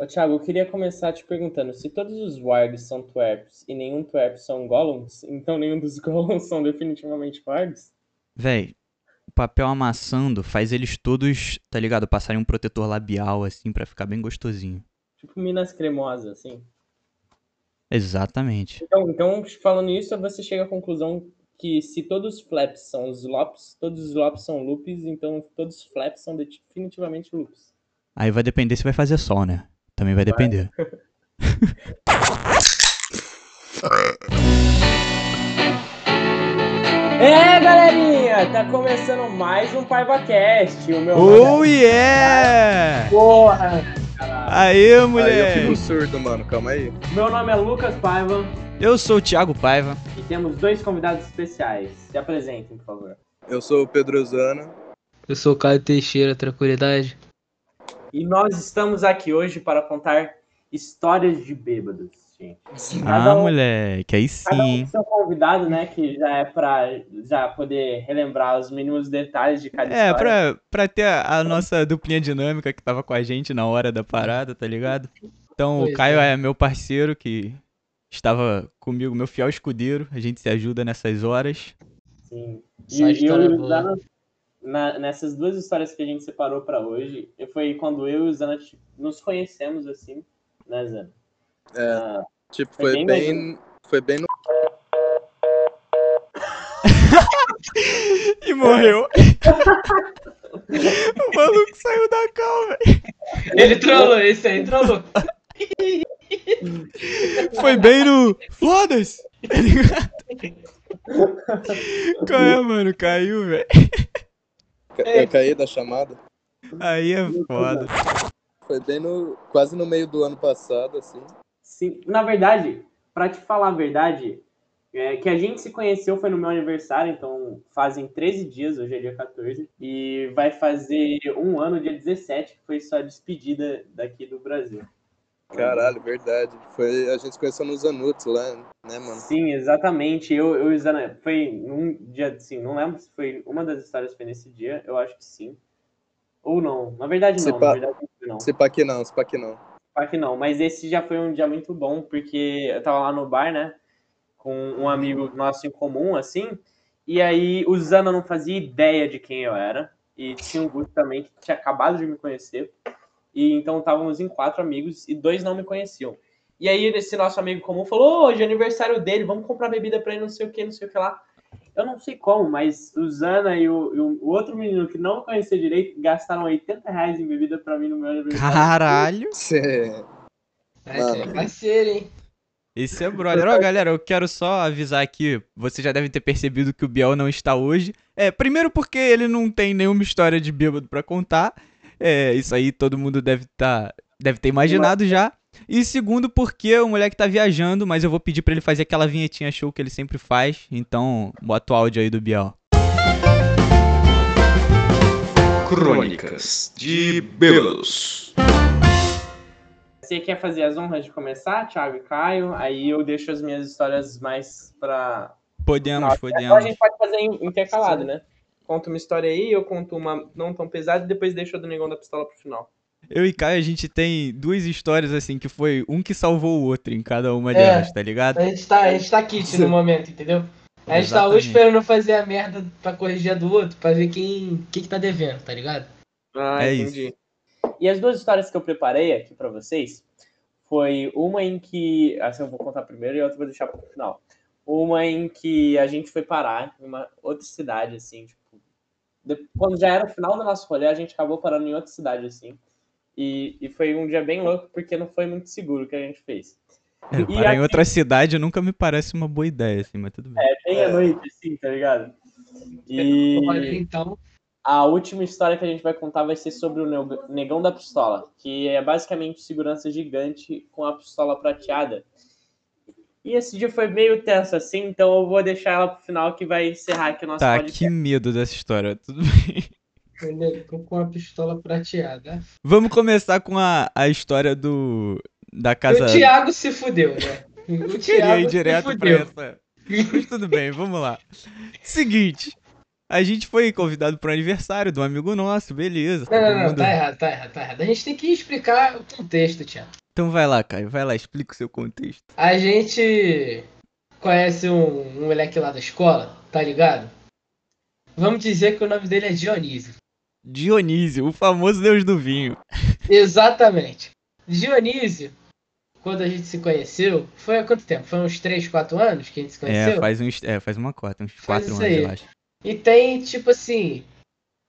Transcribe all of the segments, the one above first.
Ô, Thiago, eu queria começar te perguntando, se todos os wargs são twerps e nenhum twerp são golems, então nenhum dos golems são definitivamente wargs? Véi, o papel amassando faz eles todos, tá ligado? Passarem um protetor labial, assim, pra ficar bem gostosinho. Tipo minas cremosas, assim. Exatamente. Então, então, falando isso, você chega à conclusão que se todos os flaps são os lops, todos os lops são loops, então todos os flaps são definitivamente loops. Aí vai depender se vai fazer sol, né? Também vai depender. É, galerinha, tá começando mais um PaivaCast. O meu Oh nome yeah! é... Porra! caralho. Aê, Aí eu fico surdo, mano. Calma aí. Meu nome é Lucas Paiva Eu sou o Thiago Paiva. e temos dois convidados especiais. Se apresentem, por favor. Eu sou o Pedro Zana. Eu sou o Caio Teixeira, tranquilidade. E nós estamos aqui hoje para contar histórias de bêbados, gente. Cada Ah, um- moleque, aí Cada um sim. seu convidado, né? Que já é pra já poder relembrar os mínimos detalhes de cada É, história. pra, pra ter a, a nossa duplinha dinâmica que tava com a gente na hora da parada, tá ligado? Então o Pois Caio é. é meu parceiro que estava comigo, meu fiel escudeiro. A gente se ajuda nessas horas. Sim. E, e o boa. Na- nessas duas histórias que a gente separou pra hoje, foi quando eu e o Zana nos conhecemos assim, né, Zana? É, Ah, tipo, Foi foi bem bem. Foi bem no. E morreu. o maluco saiu da calma. Ele trollou, esse aí trollou. Foi bem no. Foda-se! Qual é, mano? Caiu, velho. Eu caí da chamada. Aí é foda. Foi bem no. Quase no meio do ano passado, assim. sim, na verdade, pra te falar a verdade, é, que a gente se conheceu foi no meu aniversário, então fazem 13 dias, hoje é dia 14, e vai fazer um ano, dia 17, que foi sua despedida daqui do Brasil. Caralho, verdade. Foi, a gente se conheceu nos Anuts lá, né, mano? Sim, exatamente. Eu, eu e o Zana, foi num dia, assim, não lembro se foi uma das histórias foi nesse dia, eu acho que sim. Ou não. Na verdade, Se não. pá- Na verdade, não. Se pá que não, se pá que não. Pá que não. Mas esse já foi um dia muito bom, porque eu tava lá no bar, né? Com um amigo nosso em comum, assim. E aí o Zana não fazia ideia de quem eu era. E tinha o Guto também, que tinha acabado de me conhecer. E então estávamos em quatro amigos e dois não me conheciam. E aí esse nosso amigo comum falou: "Ô, hoje é aniversário dele, vamos comprar bebida pra ele, não sei o que, não sei o que lá. Eu não sei como, mas o Zana e o, e o- outro menino que não conhecia direito gastaram 80 reais em bebida pra mim no meu aniversário. Caralho. Cê- Esse é parceiro, hein? Esse é brother. Ó, galera, eu quero só avisar aqui. Você já deve ter percebido que o Biel não está hoje. É, primeiro porque ele não tem nenhuma história de bêbado pra contar. É, isso aí todo mundo deve tá, deve ter imaginado já. E segundo porque o moleque tá viajando, mas eu vou pedir pra ele fazer aquela vinhetinha show que ele sempre faz. Então, bota o áudio aí do Biel. Crônicas de Bêbados. Você quer fazer as honras de começar, Thiago e Caio? Aí eu deixo as minhas histórias mais pra. Podemos, Ou a podemos. gente pode fazer in- intercalado, né? Conta uma história aí, eu conto uma não tão pesada e depois deixo a do Negão da Pistola pro final. Eu e Caio, a gente tem duas histórias assim, que foi um que salvou o outro em cada uma É. delas, tá ligado? A gente tá, a gente tá kit no momento, entendeu? A gente tá um Exatamente. esperando fazer a merda pra corrigir a do outro, pra ver quem que, que tá devendo, tá ligado? Ah, É entendi. E as duas histórias que eu preparei aqui pra vocês foi uma em que. Essa eu vou contar primeiro e a outra eu vou deixar pro final. Uma em que a gente foi parar em uma outra cidade, assim, tipo. Quando já era o final do nosso rolê, a gente acabou parando em outra cidade, assim. E, e foi um dia bem louco, porque não foi muito seguro o que a gente fez. É, E parar em outra cidade nunca me parece uma boa ideia, assim, mas tudo bem. É bem à noite, assim, tá ligado? E. Então, A última história que a gente vai contar vai ser sobre o neg- Negão da Pistola, que é basicamente segurança gigante com a pistola prateada. E esse dia foi meio tenso assim, então eu vou deixar ela pro final que vai encerrar aqui o nosso Tá, podcast. que medo dessa história. Tudo bem. entendeu? com a pistola prateada. Vamos começar com a, a história do. Da casa. o Thiago se fudeu, né? O Queria ir Thiago se direto pra fudeu. essa. Mas tudo bem, vamos lá. Seguinte. A gente foi convidado pro aniversário de um amigo nosso, beleza. Não, não, não, mundo- tá errado, tá errado, tá errado. A gente tem que explicar o contexto, Thiago. Então vai lá, Caio, vai lá, explica o seu contexto. A gente conhece um, um moleque lá da escola, tá ligado? Vamos dizer que o nome dele é Dionísio. Dionísio, o famoso deus do vinho. Exatamente. Dionísio, quando a gente se conheceu, foi há quanto tempo? Foi uns 3, 4 anos que a gente se conheceu? É, faz uns, é, faz uma cota, uns Faz quatro isso anos, aí. eu acho. E tem, tipo assim,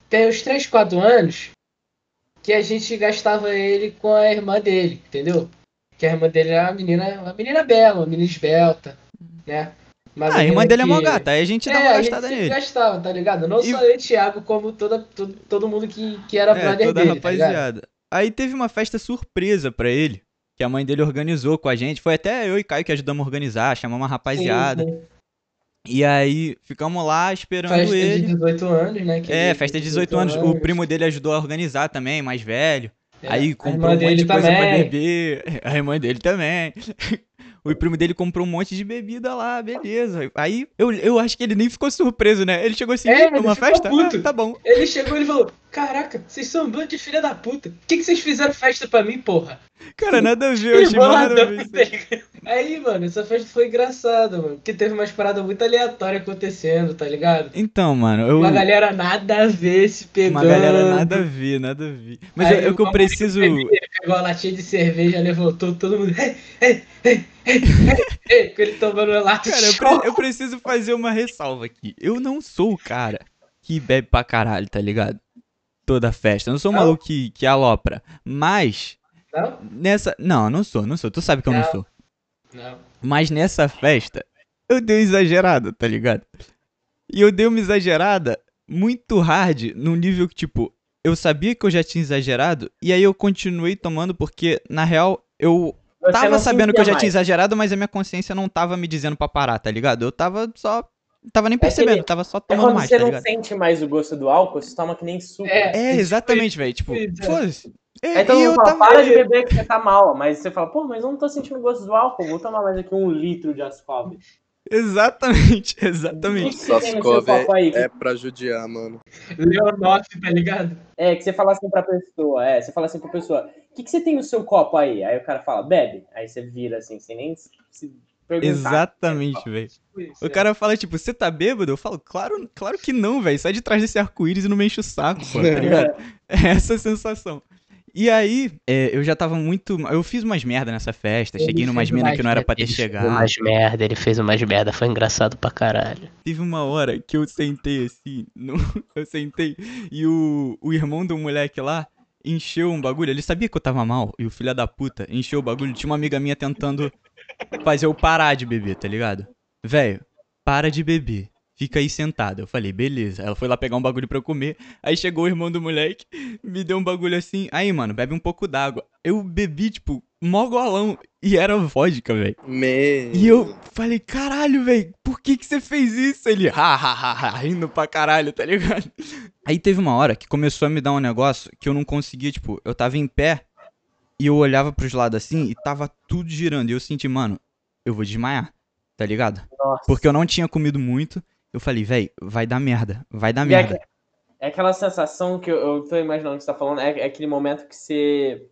tem uns 3, 4 anos que a gente gastava ele com a irmã dele, entendeu? Que a irmã dele era uma menina, uma menina bela, uma menina esbelta, né? Uma Ah, a irmã dele é mó que- gata, aí a gente dá É, uma a gente gastada nele. gastava, tá ligado? Não E- só eu e Thiago, como toda, todo, todo mundo que, que era É, brother toda dele, tá rapaziada. Aí teve uma festa surpresa pra ele, que a mãe dele organizou com a gente. Foi até eu e Caio que ajudamos a organizar, chamamos uma rapaziada. Sim, sim. E aí ficamos lá esperando Festa ele. de 18 anos, né? que É, festa de 18 anos. O primo dele ajudou a organizar também, mais velho. É, Aí comprou um monte dele de coisa pra também. beber. A irmã dele também. O primo dele comprou um monte de bebida lá, beleza. Aí eu, eu acho que ele nem ficou surpreso, né? Ele chegou assim, É, "Ih, ele uma ficou festa? Ah, tá bom. Ele chegou e falou: Caraca, vocês são um bando de filha da puta. O que, que vocês fizeram festa pra mim, porra? Cara, nada a ver, eu achei isso tá aí. mano, essa festa foi engraçada, mano. Porque teve umas paradas muito aleatórias acontecendo, tá ligado? Então, mano, eu. Uma galera nada a ver se pegando. Uma galera nada a ver, nada a ver. Mas Aí o que eu o preciso. Pegou a latinha de cerveja, levantou todo mundo. Ei, ei, ei, ei, ei, com ele tomando lata Cara, eu, pre- eu preciso fazer uma ressalva aqui. Eu não sou o cara que bebe pra caralho, tá ligado? Toda festa. Eu não sou o Não? maluco que, que alopra. Mas, Não? nessa. Não, não sou, não sou. Tu sabe que eu não Não. sou. Não. Mas nessa festa, eu dei uma exagerada, tá ligado? E eu dei uma exagerada muito hard, num nível que, tipo, eu sabia que eu já tinha exagerado, e aí eu continuei tomando porque, na real, eu Você tava sabendo que eu já sentia tinha mais. exagerado, mas a minha consciência não tava me dizendo pra parar, tá ligado? Eu tava só. Tava nem É percebendo, ele- tava só É tomando quando mais, você tá não ligado? sente mais o gosto do álcool, você toma que nem suco. É. É, exatamente, velho. Tipo, é. foda-se. É, Aí todo mundo eu fala, tava. para de beber que você tá mal. Mas você fala, pô, mas eu não tô sentindo o gosto do álcool, vou tomar mais aqui um litro de asfalto. Exatamente, O que exatamente. que você tem no seu Sascov copo aí? é, é pra judiar, mano. Leonoff, tá ligado? É, que você fala assim pra pessoa, é, você fala assim pra pessoa, o que, que você tem no seu copo aí? Aí o cara fala, bebe. Aí você vira assim, sem nem se perguntar. Exatamente, velho. Isso, O é. cara fala, tipo, você tá bêbado? Eu falo, claro, claro que não, velho. Sai de trás desse arco-íris e não me enche o saco, pô, tá ligado? É essa a sensação. E aí, é, eu já tava muito. Eu fiz umas merda nessa festa. Ele cheguei numas minas umas que não era pra ter ele fez umas merda, ele fez umas merda, foi engraçado pra caralho. Teve uma hora que eu sentei assim. no- Eu sentei e o, o irmão do moleque lá encheu um bagulho. Ele sabia que eu tava mal. E o filho da puta encheu o bagulho. Tinha uma amiga minha tentando fazer eu parar de beber, tá ligado? Velho, para de beber. Fica aí sentado. Eu falei, beleza. Ela foi lá pegar um bagulho pra eu comer. Aí chegou o irmão do moleque, me deu um bagulho assim. Aí, mano, bebe um pouco d'água. Eu bebi, tipo, mó golão. E era vodka, velho. E eu falei, caralho, velho, por que que você fez isso? Ele, ha, ha, ha, ha, rindo pra caralho, tá ligado? Aí teve uma hora que começou a me dar um negócio que eu não conseguia, tipo, eu tava em pé e eu olhava pros lados assim e tava tudo girando. E eu senti, mano, eu vou desmaiar, tá ligado? Nossa. Porque eu não tinha comido muito. Eu falei, velho, vai dar merda, vai dar E é, merda. é aquela sensação que eu, eu tô imaginando que você tá falando, é, é aquele momento que você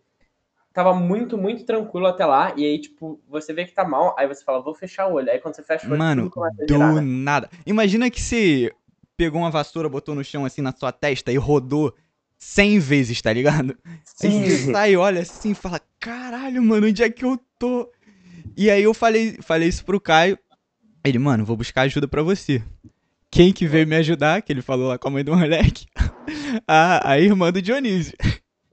tava muito, muito tranquilo até lá, e aí, tipo, você vê que tá mal, aí você fala, vou fechar o olho. Aí quando você fecha o olho, Mano, do girar, né? nada. Imagina que você pegou uma vassoura, botou no chão assim na sua testa e rodou 100 vezes, tá ligado? Aí você Sim. sai, olha assim e fala: Caralho, mano, onde é que eu tô? E aí eu falei, falei isso pro Caio. Ele, mano, vou buscar ajuda pra você. Quem que veio me ajudar, que ele falou lá com a mãe do moleque? A, a irmã do Dionísio.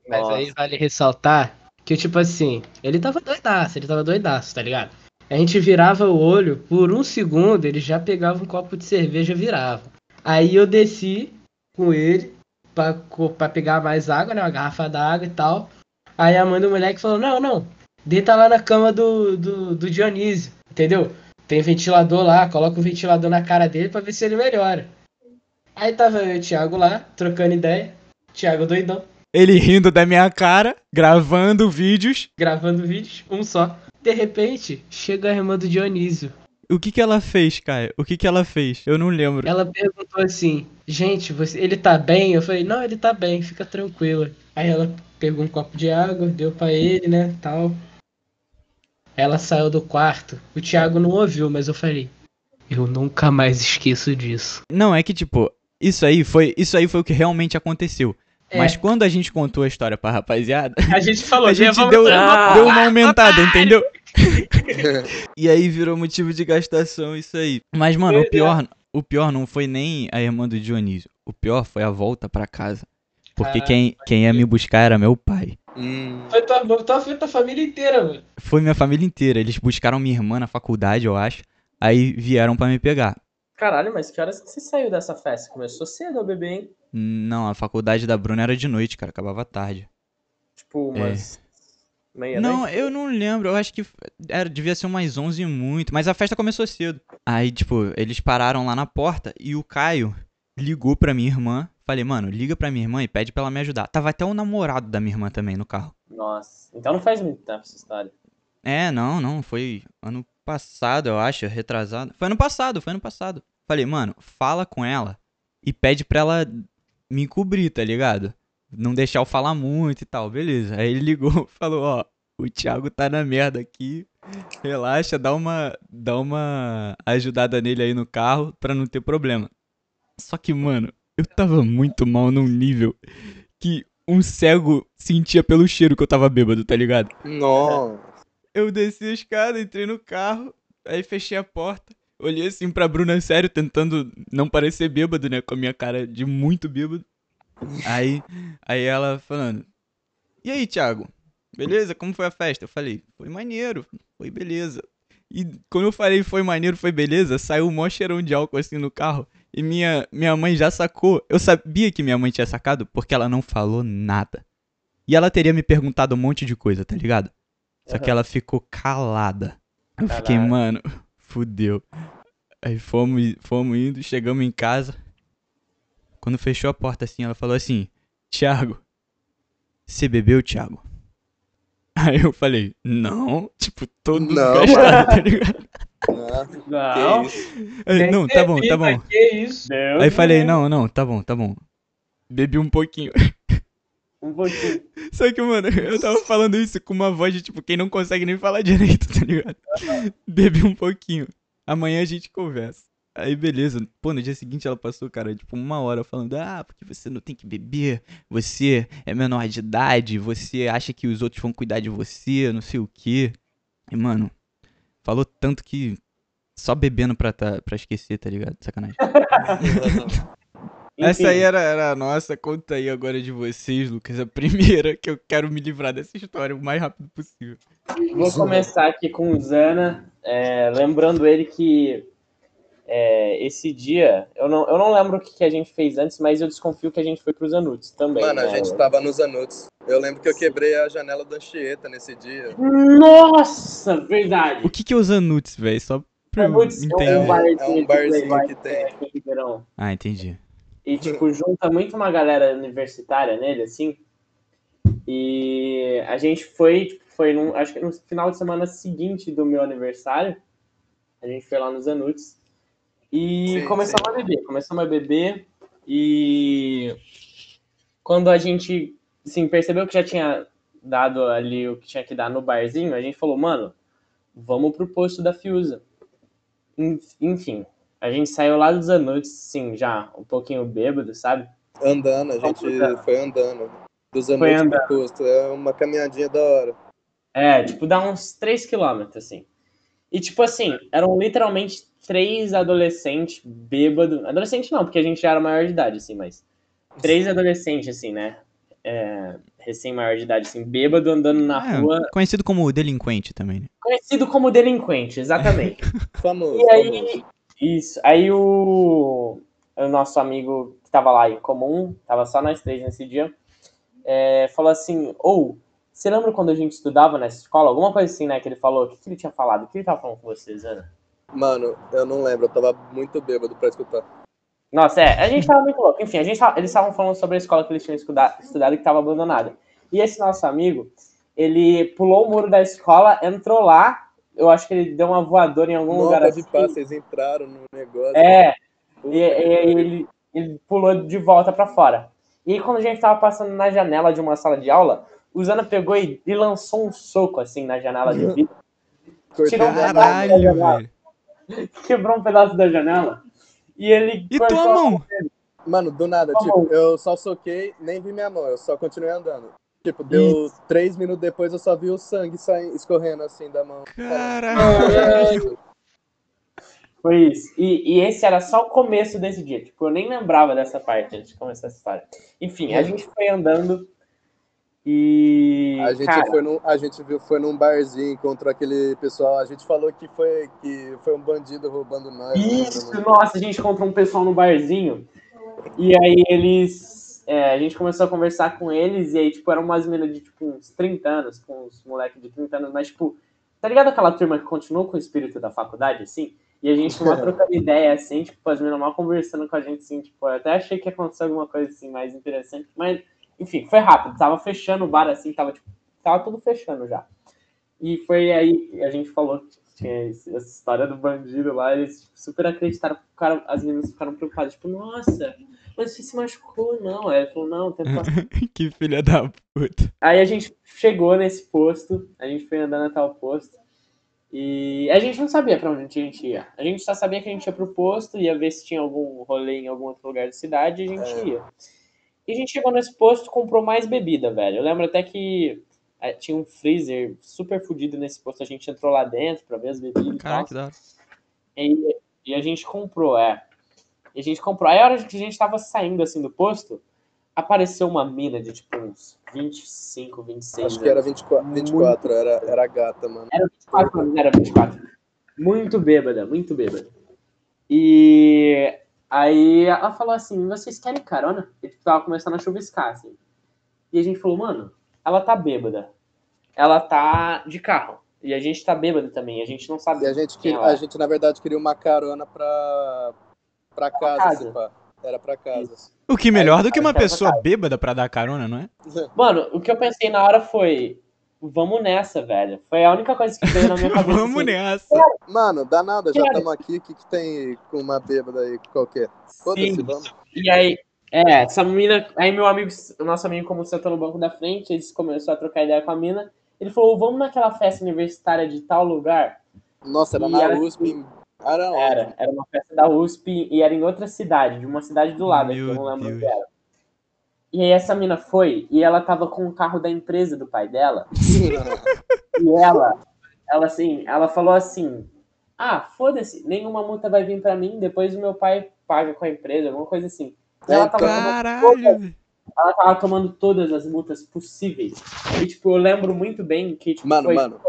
Mas Nossa. aí vale ressaltar que, tipo assim, ele tava doidaço, ele tava doidaço, tá ligado? A gente virava o olho, por um segundo ele já pegava um copo de cerveja e virava. Aí eu desci com ele pra pegar mais água, né? Uma garrafa d'água e tal. Aí a mãe do moleque falou: Não, não, deita lá na cama do, do, do Dionísio, entendeu? Tem ventilador lá, coloca o ventilador na cara dele pra ver se ele melhora. Aí tava eu e o Thiago lá, trocando ideia. Thiago doidão. Ele rindo da minha cara, gravando vídeos. gravando vídeos, um só. De repente, chega a irmã do Dionísio. O que que ela fez, Caio? O que que ela fez? Eu não lembro. Ela perguntou assim, gente, você, ele tá bem? Eu falei, não, ele tá bem, fica tranquila. Aí ela pegou um copo de água, deu pra ele, né, tal. Ela saiu do quarto. O Thiago não ouviu, mas eu falei, eu nunca mais esqueço disso. Não, é que tipo, isso aí foi, isso aí foi o que realmente aconteceu. É. Mas quando a gente contou a história pra rapaziada, A gente falou, a gente "Vamos deu, deu uma aumentada, entendeu? e aí virou motivo de gastação isso aí. Mas, mano, o pior, o pior não foi nem a irmã do Dionísio. O pior foi a volta pra casa. Porque quem, quem ia me buscar era meu pai. Hum, Foi tua, tua, foi tua família inteira, mano. Foi minha família inteira. Eles buscaram minha irmã na faculdade, eu acho. Aí vieram pra me pegar. Caralho, mas que horas que você saiu dessa festa? Começou cedo bebê, hein? Não, a faculdade da Bruna era de noite, cara. Acabava tarde. Tipo, umas meia Não, eu não lembro. Eu acho que era, devia ser umas 11 e muito. Mas a festa começou cedo. Aí, tipo, eles pararam lá na porta e o Caio ligou pra minha irmã. Falei, mano, liga pra minha irmã e pede pra ela me ajudar. Tava até o namorado da minha irmã também no carro. Nossa, então não faz muito tempo essa história. É, não, não. Foi ano passado, eu acho. Retrasado. Foi ano passado, foi ano passado. Falei, mano, fala com ela e pede pra ela me cobrir, tá ligado? Não deixar eu falar muito e tal, beleza. Aí ele ligou falou, ó, o Thiago tá na merda aqui. Relaxa, dá uma, dá uma ajudada nele aí no carro pra não ter problema. Só que, mano, eu tava muito mal num nível que um cego sentia pelo cheiro que eu tava bêbado, tá ligado? nossa. Eu desci a escada, entrei no carro, aí fechei a porta. Olhei assim pra Bruna sério, tentando não parecer bêbado, né? Com a minha cara de muito bêbado. Aí, aí ela falando: E aí, Thiago? Beleza? Como foi a festa? Eu falei: Foi maneiro, foi beleza. E quando eu falei foi maneiro, foi beleza, saiu um mó cheirão de álcool assim no carro. E minha, minha mãe já sacou. Eu sabia que minha mãe tinha sacado porque ela não falou nada. E ela teria me perguntado um monte de coisa, tá ligado? Só que ela ficou calada. Eu fiquei, mano, fudeu. Aí fomos, fomos indo, chegamos em casa. Quando fechou a porta assim, ela falou assim: Thiago, você bebeu, Thiago? Aí eu falei, não, tipo, todo Não. desgastado, tá ligado? Não, Não, que isso. Aí, não, tá bom, tá bom. Que isso? Deus Aí falei, não, não, tá bom, tá bom. Bebi um pouquinho. Um pouquinho. Só que, mano, eu tava falando isso com uma voz de tipo, quem não consegue nem falar direito, tá ligado? Bebi um pouquinho. Amanhã a gente conversa. Aí, beleza. Pô, no dia seguinte ela passou, cara, tipo, uma hora falando: Ah, porque você não tem que beber, você é menor de idade, você acha que os outros vão cuidar de você, não sei o quê. E, mano, falou tanto que só bebendo pra, tá, pra esquecer, tá ligado? Sacanagem. Essa aí era, era a nossa. Conta aí agora de vocês, Lucas. A primeira que eu quero me livrar dessa história o mais rápido possível. Vou começar aqui com o Zana, é, lembrando ele que é, esse dia, eu não, eu não lembro o que, que a gente fez antes, mas eu desconfio que a gente foi pros Anuts também. Mano, a né? gente tava nos Anuts. Eu lembro que eu quebrei a janela da Anchieta nesse dia. Nossa, verdade. O que que é os Anuts, velho? Só pra Anuts é entender. um barzinho, É um barzinho que tem. aqui em Ribeirão. Ah, entendi. E, tipo, junta muito uma galera universitária nele, assim. E a gente foi, tipo, foi num, acho que no final de semana seguinte do meu aniversário. A gente foi lá nos Anuts. E Sim, começamos sim. a beber. Começamos a beber. E quando a gente, assim, percebeu que já tinha dado ali o que tinha que dar no barzinho, a gente falou, mano, vamos pro posto da Fiusa. En- Enfim, a gente saiu lá dos Anuts, sim, já um pouquinho bêbado, sabe? Andando, a gente Puta. foi andando. Dos Foi Anuts andando. pro posto. É uma caminhadinha da hora. É, tipo, dá uns 3 quilômetros, assim. E, tipo assim, eram literalmente três adolescentes bêbados. Adolescente não, porque a gente já era maior de idade, assim, mas. Três adolescentes, assim, né? É, Recém-maior de idade, assim, bêbado andando na É, rua. conhecido como delinquente também, né? Conhecido como delinquente, exatamente. Famoso, E aí, famoso. isso. Aí o, o nosso amigo que tava lá em comum, tava só nós três nesse dia, é, falou assim: Ou, você lembra quando a gente estudava nessa escola? Alguma coisa assim, né? Que ele falou. O que, que ele tinha falado? O que ele tava falando com vocês, Ana? Mano, eu não lembro, eu tava muito bêbado pra escutar. Nossa, é, a gente tava muito louco. Enfim, a gente tava- eles estavam falando sobre a escola que eles tinham estuda- estudado e que tava abandonada. E esse nosso amigo, ele pulou o muro da escola, entrou lá eu acho que ele deu uma voadora em algum Não, lugar assim. pá, vocês entraram no negócio. É, Puta e, e- ele, ele pulou de volta pra fora. E quando a gente tava passando na janela de uma sala de aula, o Zana pegou e, e lançou um soco assim na janela de vidro, Cortei tirou um mão. Caralho, velho. quebrou um pedaço da janela. E ele E tua mão? Mano, do nada, Tá tipo, bom. eu só soquei, nem vi minha mão, eu só continuei andando. Tipo, deu três minutos depois eu só vi o sangue saindo, escorrendo assim da mão. Caralho. Foi isso. E, e esse era só o começo desse dia. Tipo, eu nem lembrava dessa parte antes de começar essa história. Enfim, a gente foi andando e. A gente, cara, foi num, a gente viu, foi num barzinho, encontrou aquele pessoal, a gente falou que foi, que foi um bandido roubando nós. Isso, né, mano? nossa, a gente encontrou um pessoal no barzinho. E aí eles. é, a gente começou a conversar com eles, e aí, tipo, eram umas meninas de tipo, uns 30 anos, com uns moleques de 30 anos, mas, tipo, tá ligado aquela turma que continuou com o espírito da faculdade, assim? E a gente uma trocando ideia, assim, tipo, as meninas mal conversando com a gente, assim, tipo, eu até achei que ia acontecer alguma coisa, assim, mais interessante, mas, enfim, foi rápido, tava fechando o bar, assim, tava, tipo, tava tudo fechando já. E foi aí, a gente falou que tinha essa história do bandido lá, eles tipo, super acreditaram, ficaram, as meninas ficaram preocupadas, tipo, nossa, mas você se machucou, não. Aí ele falou, não, tem Que filha da puta. Aí a gente chegou nesse posto, a gente foi andando até o posto, e a gente não sabia pra onde a gente ia. A gente só sabia que a gente ia pro posto, ia ver se tinha algum rolê em algum outro lugar da cidade, e a gente É. ia. E a gente chegou nesse posto, comprou mais bebida, velho. Eu lembro até que eh, tinha um freezer super fodido nesse posto, a gente entrou lá dentro pra ver as bebidas e tal. Caraca, que da hora. E, e a gente comprou, é. E a gente comprou. Aí a hora que a gente tava saindo assim do posto, apareceu uma mina de tipo uns 25, 26 Acho que era anos. 24, 24 era, era gata, mano. Era 24 anos, era 24. Muito bêbada, muito bêbada. E aí ela falou assim: vocês querem carona? E tipo, tava começando a chuviscar, assim. E a gente falou, mano, ela tá bêbada. Ela tá de carro. E a gente tá bêbado também. A gente não sabe. E a gente, quem que- ela é. a gente, na verdade, queria uma carona pra, pra casa, casa. se pá. Era pra casa. Isso. O que melhor do que uma Aí, pessoa bêbada pra dar carona, não é? Mano, o que eu pensei na hora foi: vamos nessa, velho. Foi a única coisa que veio na minha cabeça. Vamos assim. nessa. Mano, dá nada, já estamos aqui. O que, que tem com uma bêbada aí qualquer? Foda-se, Sim. vamos. E aí, é, essa mina. Aí meu amigo, o nosso amigo, como sentou no banco da frente, eles começou a trocar ideia com a mina. Ele falou: vamos naquela festa universitária de tal lugar. Nossa, era E na era- USP. em- Era onde? Era, era uma festa da USP e era em outra cidade, de uma cidade do lado, que eu não lembro Deus. onde era. E aí essa mina foi e ela tava com o carro da empresa do pai dela. E ela, ela assim, ela falou assim: Ah, foda-se, nenhuma multa vai vir pra mim, depois o meu pai paga com a empresa, alguma coisa assim. E ela tava, tomando, Caralho. velho. ela tava tomando todas as multas possíveis. E tipo, eu lembro muito bem que, tipo, Mano, foi- mano.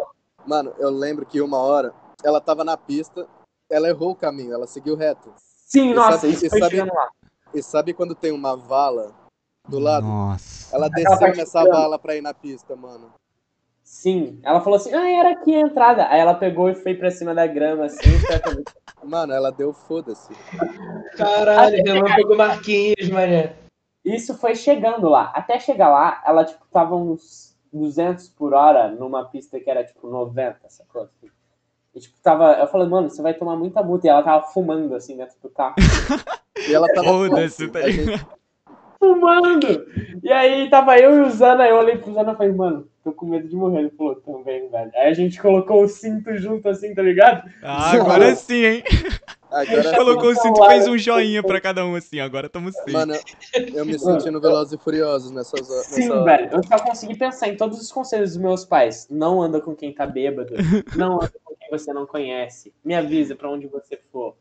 Mano, eu lembro que uma hora ela tava na pista, ela errou o caminho, ela seguiu reto. Sim, E nossa, sabe- isso e foi sabe- lá. E sabe quando tem uma vala do lado? Nossa. Ela desceu nessa grande. vala pra ir na pista, mano. Sim, ela falou assim: Ah, era aqui a entrada. Aí ela pegou e foi pra cima da grama, assim, Mano, ela deu foda-se. Caralho, relâmpago Marquinhos, mané. Isso foi chegando lá. Até chegar lá, ela, tipo, tava uns 200 por hora numa pista que era, tipo, 90, sacou? Assim. E, tipo, tava... Eu falei, mano, você vai tomar muita multa. E ela tava fumando, assim, dentro do carro. E ela tava Foda-se, tá ligado? Fumando! E aí, tava eu e o Zana. Eu olhei pro Zana e falei, mano, tô com medo de morrer. Ele falou, também, velho. Aí a gente colocou o cinto junto, assim, tá ligado? Ah, agora sim, hein? Agora Colocou o sim. cinto e fez um joinha pra cada um, assim. Agora tamo sim. Mano, eu me senti no Velozes e Furiosos nessas horas. Sim, velho. Eu só consegui pensar em todos os conselhos dos meus pais. Não anda com quem tá bêbado. Não anda com quem você não conhece. Me avisa pra onde você for.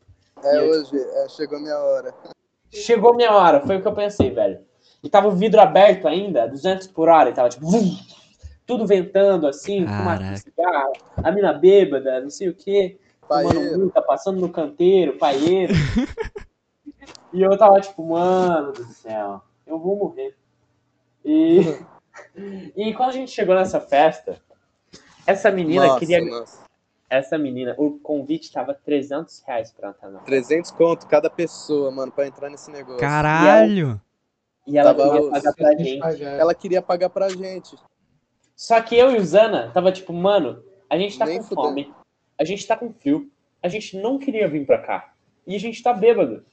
É hoje, é, chegou a minha hora. Chegou minha hora, foi o que eu pensei, velho. E tava o vidro aberto ainda, 200 por hora, e tava tipo, vum, tudo ventando assim, fumaça Caraca. de cigarro, a mina bêbada, não sei o quê, tomando multa, passando no canteiro, paieiro. e eu tava tipo, mano do céu, eu vou morrer. E, e quando a gente chegou nessa festa, essa menina Nossa, queria. nossa. Essa menina, o convite tava 300 reais pra entrar na festa. 300 conto cada pessoa, mano, pra entrar nesse negócio. Caralho. E ela Tava queria os- pagar pra gente. Ela queria pagar pra gente. Só que eu e o Zana tava tipo, mano, a gente tá Nem com fudendo. fome. a gente tá com frio, a gente não queria vir pra cá. E a gente tá bêbado.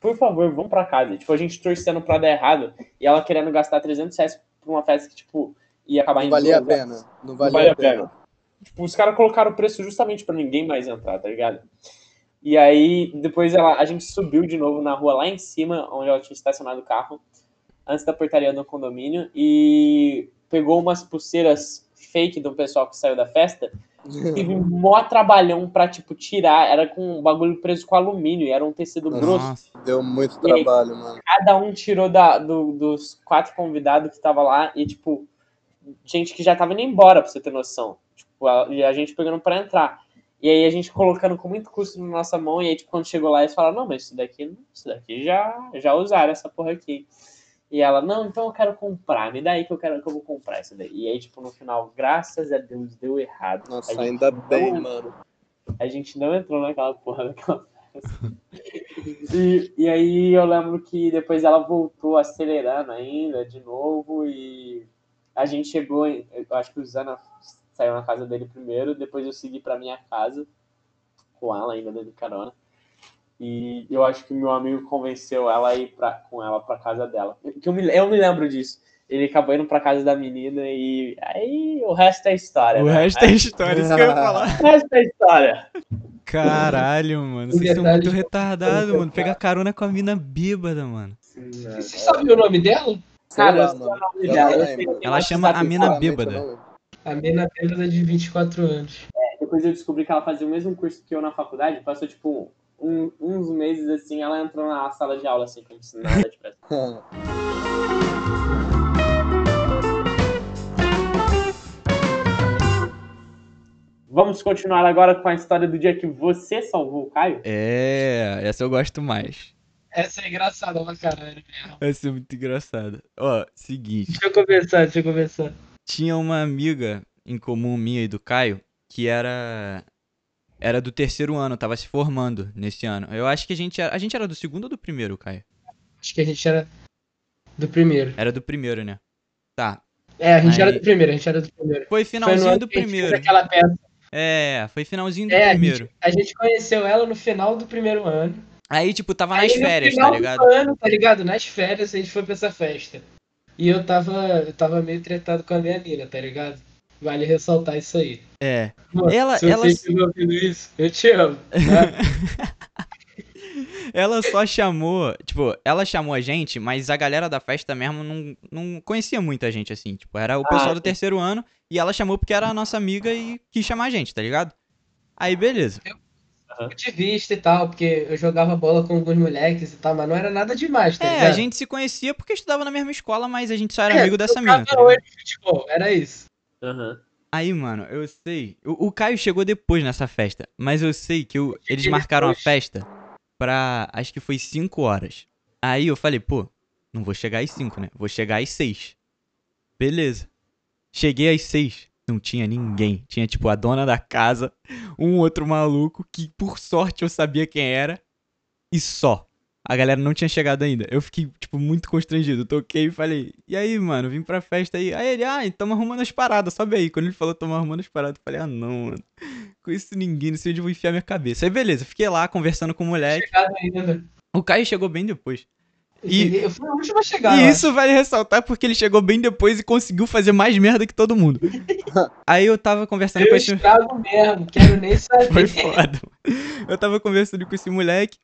Por favor, vamos pra casa. Tipo, a gente torcendo pra dar errado e ela querendo gastar 300 reais pra uma festa que, tipo, ia acabar Não em valia a pena. Não Não valia vale a pena. Tipo, os caras colocaram o preço justamente pra ninguém mais entrar, tá ligado? E aí, depois ela, a gente subiu de novo na rua lá em cima, onde ela tinha estacionado o carro, antes da portaria do condomínio, e pegou umas pulseiras fake do pessoal que saiu da festa, teve um mó trabalhão pra, tipo, tirar, era com um bagulho preso com alumínio, e era um tecido Nossa. grosso. Deu muito E aí? trabalho, mano. Cada um tirou da, do- dos quatro convidados que tava lá, e, tipo, gente que já tava indo embora, pra você ter noção. Tipo, a, e a gente pegando pra entrar. E aí a gente colocando com muito custo na nossa mão, e aí, tipo, quando chegou lá, eles falaram, não, mas isso daqui, isso daqui já, já usaram essa porra aqui. E ela, não, então eu quero comprar, me dá aí que eu quero que eu vou comprar isso daí. E aí, tipo, no final, graças a Deus, deu errado. Nossa, A ainda não bem, mano. A gente não entrou naquela porra daquela festa. E, e aí eu lembro que depois ela voltou acelerando ainda de novo e a gente chegou, em, eu acho que o Zana saiu na casa dele primeiro, depois eu segui pra minha casa com ela ainda dando carona. E eu acho que meu amigo convenceu ela a ir pra, com ela pra casa dela. Que eu, me, eu me lembro disso. Ele acabou indo pra casa da menina e aí o resto é história. O né? resto é história, isso que eu ia falar. O resto é história. Caralho, mano. Vocês são muito retardados, mano. Pegar carona com a mina bêbada, mano. Você sabe o nome dela? Cara, lá, eu sei o nome Eu dela, Ela chama a mina. Sinceramente, bêbada. A mina bêbada de 24 anos. Depois eu descobri que ela fazia o mesmo curso que eu na faculdade, passou tipo um- uns meses assim, ela entrou na sala de aula assim, como se nada tivesse. Vamos continuar agora com a história do dia que você salvou o Caio? É, essa eu gosto mais. Essa é engraçada pra caralho mesmo. Vai ser muito engraçada. Ó, seguinte. Deixa eu conversar, deixa eu conversar. Tinha uma amiga em comum minha e do Caio que era. Era do terceiro ano, tava se formando nesse ano. Eu acho que a gente era. A gente era do segundo ou do primeiro, Caio? Acho que a gente era do primeiro. Era do primeiro, né? Tá. É, a gente Aí- era do primeiro, a gente era do primeiro. Foi Foi no finalzinho ano do a primeiro. Aquela peça. É, foi finalzinho do É, a primeiro. gente, a gente conheceu ela no final do primeiro ano. Aí, tipo, tava Aí nas no férias, final tá ligado? Do ano, tá ligado? Nas férias a gente foi pra essa festa. E eu tava, eu tava meio tretado com a minha mina, tá ligado? Vale ressaltar isso aí. É. Mano, Ela- se ela- você ouvindo isso, eu te amo. tá? Ela só chamou, tipo, ela chamou a gente, mas a galera da festa mesmo não, não conhecia muita gente assim. Tipo, era o pessoal do sim. terceiro ano e ela chamou porque era a nossa amiga e quis chamar a gente, tá ligado? Aí, beleza. Ponto de vista e tal, porque eu jogava bola com alguns moleques e tal, mas não era nada demais, tá É, ligado? a gente se conhecia porque estudava na mesma escola, mas a gente só era É, amigo dessa mina. Tá ligado? futebol, era isso. Aham. Aí, mano, eu sei. O, o Caio chegou depois nessa festa, mas eu sei que eu- eles marcaram a festa pra. Acho que foi 5 horas. Aí eu falei, pô, não vou chegar às 5, né? Vou chegar às 6. Beleza. Cheguei às 6. Não tinha ninguém. Tinha, tipo, a dona da casa, um outro maluco, que por sorte eu sabia quem era, e só. A galera não tinha chegado ainda. Eu fiquei, tipo, muito constrangido. Toquei e falei, e aí, mano, vim pra festa aí. Aí ele, ah, tamo arrumando as paradas, sobe aí. Quando ele falou, tamo arrumando as paradas, eu falei, ah, não, mano. Conheço ninguém, não sei onde eu vou enfiar minha cabeça. Aí, beleza, fiquei lá conversando com o moleque. Chegado ainda. O Caio chegou bem depois. Eu, E- eu fui a última a chegar. E eu isso vale ressaltar porque ele chegou bem depois e conseguiu fazer mais merda que todo mundo. Aí eu tava conversando acho. com Eu esse. estrago mesmo, quero nem saber. Foi foda. Eu tava conversando com esse moleque.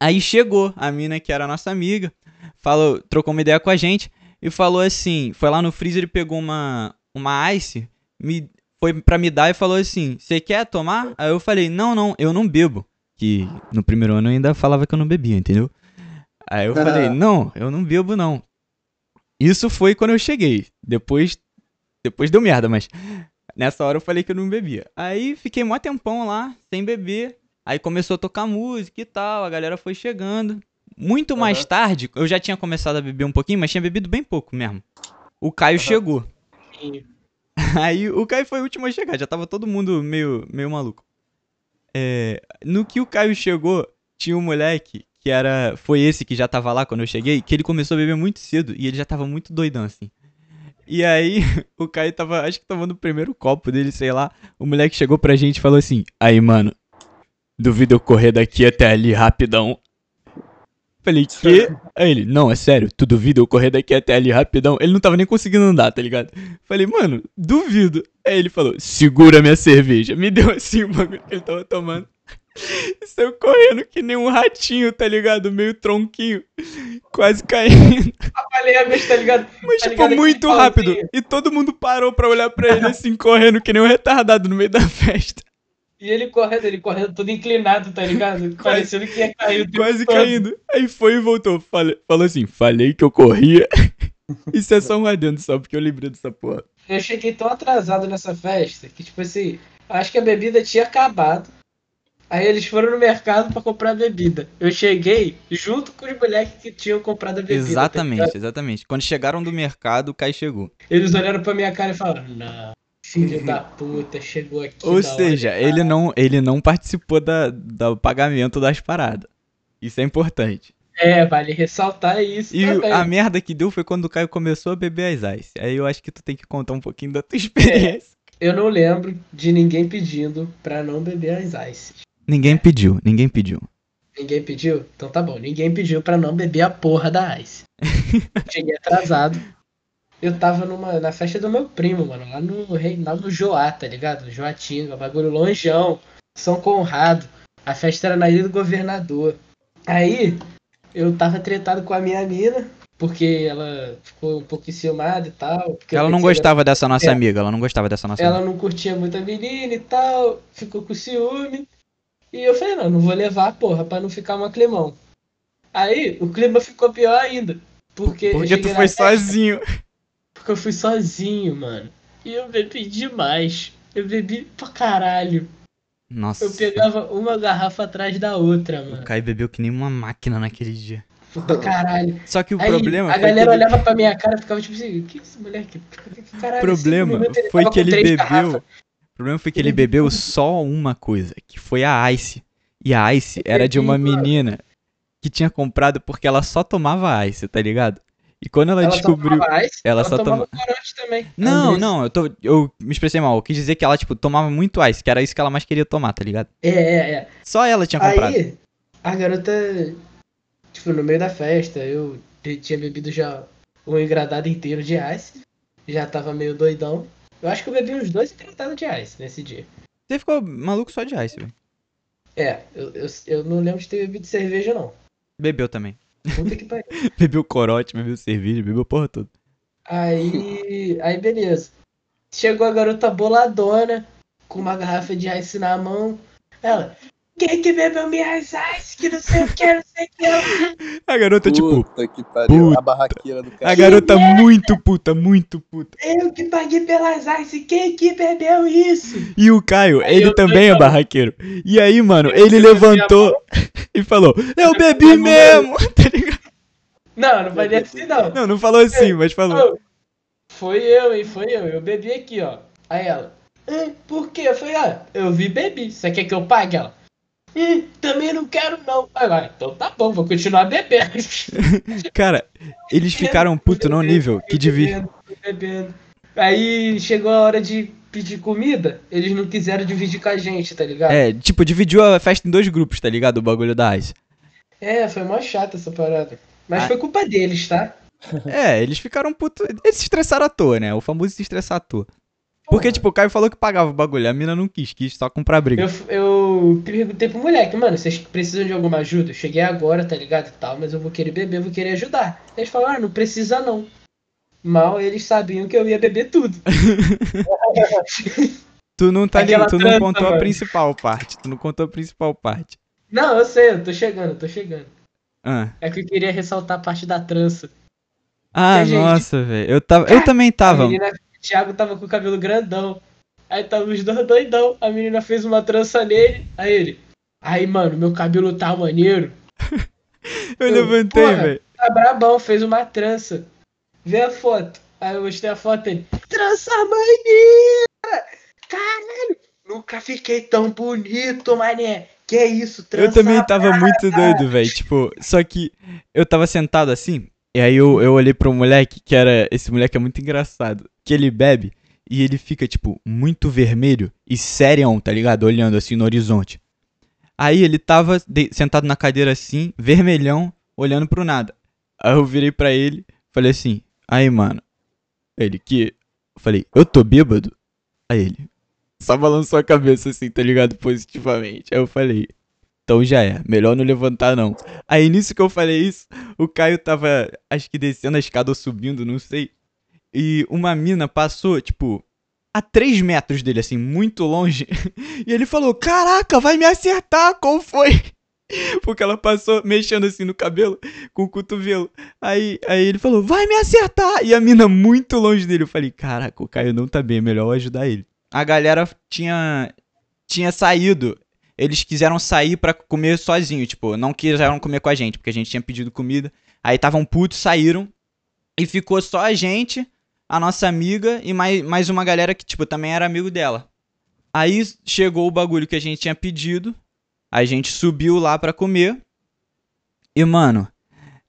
Aí chegou a mina que era nossa amiga, falou, trocou uma ideia com a gente e falou assim, foi lá no freezer e pegou uma uma ice, me foi pra me dar e falou assim: "Você quer tomar?" Aí eu falei: "Não, não, eu não bebo." Que no primeiro ano eu ainda falava que eu não bebia, entendeu? Aí eu falei: "Não, eu não bebo não." Isso foi quando eu cheguei. Depois depois deu merda, mas Nessa hora eu falei que eu não bebia. Aí fiquei mó tempão lá, sem beber. Aí começou a tocar música e tal, a galera foi chegando. Muito mais Aham. tarde, eu já tinha começado a beber um pouquinho, mas tinha bebido bem pouco mesmo. O Caio chegou. Aí o Caio foi o último a chegar, já tava todo mundo meio, meio maluco. É, no que o Caio chegou, tinha um moleque que era. Foi esse que já tava lá quando eu cheguei, que ele começou a beber muito cedo e ele já tava muito doidão assim. E aí, o Caio tava, acho que tomando o primeiro copo dele, sei lá. O moleque chegou pra gente e falou assim: Aí, mano, duvido eu correr daqui até ali rapidão. Falei, que? Aí ele, não, é sério, tu duvida eu correr daqui até ali rapidão? Ele não tava nem conseguindo andar, tá ligado? Falei, mano, duvido. Aí ele falou, segura minha cerveja. Me deu assim o bagulho que ele tava tomando. Saiu correndo que nem um ratinho, tá ligado? Meio tronquinho. Quase caindo. Falei a vez, tá ligado? Mas, Tá tipo, ligado muito rápido. pauzinho? E todo mundo parou pra olhar pra ele assim, correndo que nem um retardado no meio da festa. E ele correndo, ele correndo todo inclinado, tá ligado? Parecendo que ia cair Quase todo. caindo. Aí foi e voltou. Falei, falou assim, falei que eu corria. Isso é só um adendo só, porque eu lembrei dessa porra. Eu cheguei tão atrasado nessa festa que, tipo assim, acho que a bebida tinha acabado. Aí eles foram no mercado pra comprar bebida. Eu cheguei junto com os moleques que tinham comprado a bebida. tá Exatamente, ligado? exatamente. Quando chegaram do mercado, o Kai chegou. eles olharam pra minha cara e falaram: Não, filho da puta, chegou aqui. Ou seja, hora. ele não, ele não participou da, do pagamento das paradas. Isso é importante. É, vale ressaltar isso E também. a merda que deu foi quando o Caio começou a beber as ice. Aí eu acho que tu tem que contar um pouquinho da tua experiência. Eu não lembro de ninguém pedindo pra não beber as ice. Ninguém pediu, ninguém pediu. Ninguém pediu? Então tá bom. Ninguém pediu pra não beber a porra da Ice. Cheguei atrasado. Eu tava numa, na festa do meu primo, mano. Lá no Reinaldo Joá, tá ligado? Joatinga, bagulho longeão. São Conrado. A festa era na Ilha do Governador. Aí, eu tava tretado com a minha mina. Porque ela ficou um pouco enciumada e tal. Ela não gostava dessa nossa É. amiga, ela não gostava dessa nossa ela amiga. não curtia muito a menina e tal, ficou com ciúme. E eu falei, não, não vou levar, porra, pra não ficar uma climão. Aí o clima ficou pior ainda. Porque, Porque tu foi festa, sozinho. Porque eu fui sozinho, mano. E eu bebi demais. Eu bebi pra caralho. Nossa. Eu pegava uma garrafa atrás da outra, O mano. Caio bebeu que nem uma máquina naquele dia. Pra caralho. Só que o Aí problema a galera ele... olhava pra minha cara e ficava tipo assim, que esse moleque? Que caralho, O problema foi que ele bebeu. garrafas. O problema foi que Ele bebeu só uma coisa, que foi a Ice. E a Ice era de uma menina que tinha comprado porque ela só tomava Ice, tá ligado? E quando ela, Ela descobriu. tomava ice, ela ela só tomava toma- corote também. Não, Andressa. não, eu, tô, eu me expressei mal. Eu quis dizer que ela, tipo, tomava muito Ice, que era isso que ela mais queria tomar, tá ligado? É, é, é. Só ela tinha comprado. Aí, a garota, tipo, no meio da festa, eu tinha bebido já um engradado inteiro de ice. Já tava meio doidão. Eu acho que eu bebi uns dois engradados de ice nesse dia. Você ficou maluco só de Ice, velho. É, eu, eu, eu não lembro de ter bebido cerveja, não. Bebeu também. Puta que pariu. Bebeu corote, bebeu cerveja, bebeu porra toda. Aí, aí beleza. Chegou a garota boladona, com uma garrafa de ice na mão. Ela, quem que bebeu minhas ice? Que não sei o que, não sei o que. A garota, tipo, Puta que pariu. puta. A barraqueira do a cara. garota muito puta, muito puta. Eu que paguei pelas ice, quem que bebeu isso? E o Caio, Aí ele também é falei, barraqueiro. E aí, mano, Eu ele a levantou e falou: Eu bebi a mesmo, tá ligado? Não, não vai assim não. Não, não falou assim, mas falou. Foi eu, hein? Foi eu. Eu bebi aqui, ó. Aí ela. "Hã, por quê? Eu falei, ah, eu vi bebi. Você quer que eu pague ela? "Hum, também não quero, não. Aí vai, então tá bom, vou continuar bebendo. Cara, eles ficaram puto num nível que devia. Aí chegou a hora de pedir comida, eles não quiseram dividir com a gente, tá ligado? É, tipo, dividiu a festa em dois grupos, tá ligado? O bagulho da Ice. É, foi mó chata essa parada. Mas Ah. foi culpa deles, tá? É, eles ficaram puto. Eles se estressaram à toa, né? O famoso se estressar à toa. Porque, tipo, o Caio falou que pagava o bagulho, a mina não quis, quis só comprar briga. Eu, eu perguntei pro moleque, mano, vocês precisam de alguma ajuda? Eu cheguei agora, tá ligado e tal, mas eu vou querer beber, vou querer ajudar. Eles falaram, ah, não precisa não. Mal eles sabiam que eu ia beber tudo. Tu não tá ligado, tu não trança, contou a mano. principal parte. Tu não contou a principal parte. Não, eu sei, eu tô chegando, eu tô chegando. Ah, É que eu queria ressaltar a parte da trança. ah gente- nossa, velho. Eu tava. Eu também A tava. menina, o Thiago tava com o cabelo grandão. Aí tava os dois doidão. A menina fez uma trança nele. Aí ele. Aí, mano, meu cabelo tá maneiro. Eu eu, levantei, velho. Tá brabão, fez uma trança. Vê a foto. Aí eu mostrei a foto dele. Trança maneira! Caralho! Nunca fiquei tão bonito, mané. Que isso, trança Eu também tava muito doido, velho. Tipo, só que eu tava sentado assim. E aí eu, eu olhei pro moleque, que era. Esse moleque é muito engraçado. Que ele bebe e ele fica, tipo, muito vermelho e serião, tá ligado? Olhando assim no horizonte. Aí ele tava de- sentado na cadeira assim, vermelhão, olhando pro nada. Aí eu virei pra ele, falei assim, aí mano. Ele que. Eu falei, eu tô bêbado? Aí ele. Só balançou a cabeça assim, tá ligado? Positivamente. Aí eu falei, então já é, melhor não levantar não. Aí nisso que eu falei isso, o Caio tava, acho que descendo a escada ou subindo, não sei. E uma mina passou, tipo, a 3 metros dele, assim, muito longe. E ele falou: Caraca, vai me acertar, qual foi? Porque ela passou mexendo assim no cabelo com o cotovelo. Aí, aí ele falou: Vai me acertar! E a mina muito longe dele. Eu falei: Caraca, o Caio não tá bem, é melhor eu ajudar ele. A galera tinha, tinha saído. Eles quiseram sair pra comer sozinho, tipo, não quiseram comer com a gente, porque a gente tinha pedido comida. Aí estavam putos, saíram. E ficou só a gente, a nossa amiga e mais, mais uma galera que, tipo, também era amigo dela. Aí chegou o bagulho que a gente tinha pedido. A gente subiu lá pra comer. E, mano,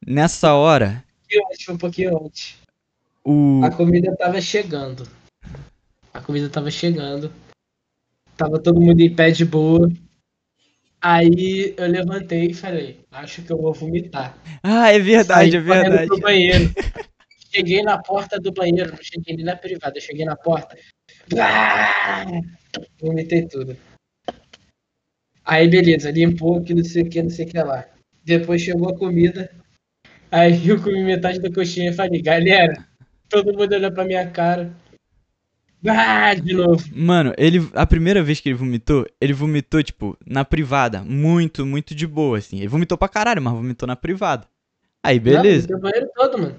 nessa hora, Eu acho um pouquinho antes. o. A comida tava chegando. A comida tava chegando. Tava todo mundo em pé de boa. Aí eu levantei e falei, acho que eu vou vomitar. Ah, é verdade, Saí é verdade. Pro banheiro. Cheguei na porta do banheiro, não cheguei nem na privada, cheguei na porta. Ah! Vomitei tudo. Aí beleza, limpou que não sei o que, não sei o que lá. Depois chegou a comida. Aí eu comi metade da coxinha e falei, galera, todo mundo olhou pra minha cara. Ah, de novo. Mano, ele. A primeira vez que ele vomitou, ele vomitou, tipo, na privada. Muito, muito de boa, assim. Ele vomitou pra caralho, mas vomitou na privada. Aí, beleza. Não, banheiro todo, mano.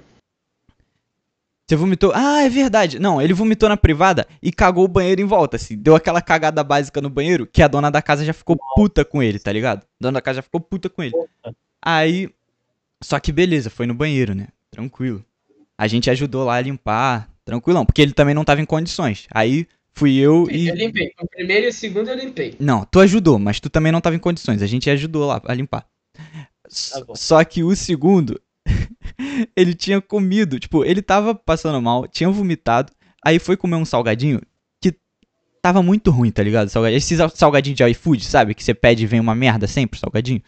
Você vomitou. Ah, é verdade. Não, ele vomitou na privada e cagou o banheiro em volta, assim. Deu aquela cagada básica no banheiro que a dona da casa já ficou puta com ele, tá ligado? A dona da casa já ficou puta com ele. Aí. Só que beleza, foi no banheiro, né? Tranquilo. A gente ajudou lá a limpar. Tranquilão, porque ele também não tava em condições. Aí fui eu e. Eu limpei. O primeiro e o segundo eu limpei. Não, tu ajudou, mas tu também não tava em condições. A gente ajudou lá a limpar. Tá. Só que o segundo, ele tinha comido, tipo, ele tava passando mal, tinha vomitado, aí foi comer um salgadinho que tava muito ruim, tá ligado? Salgadinho. Esses salgadinhos de iFood, sabe? Que você pede e vem uma merda sempre, salgadinho.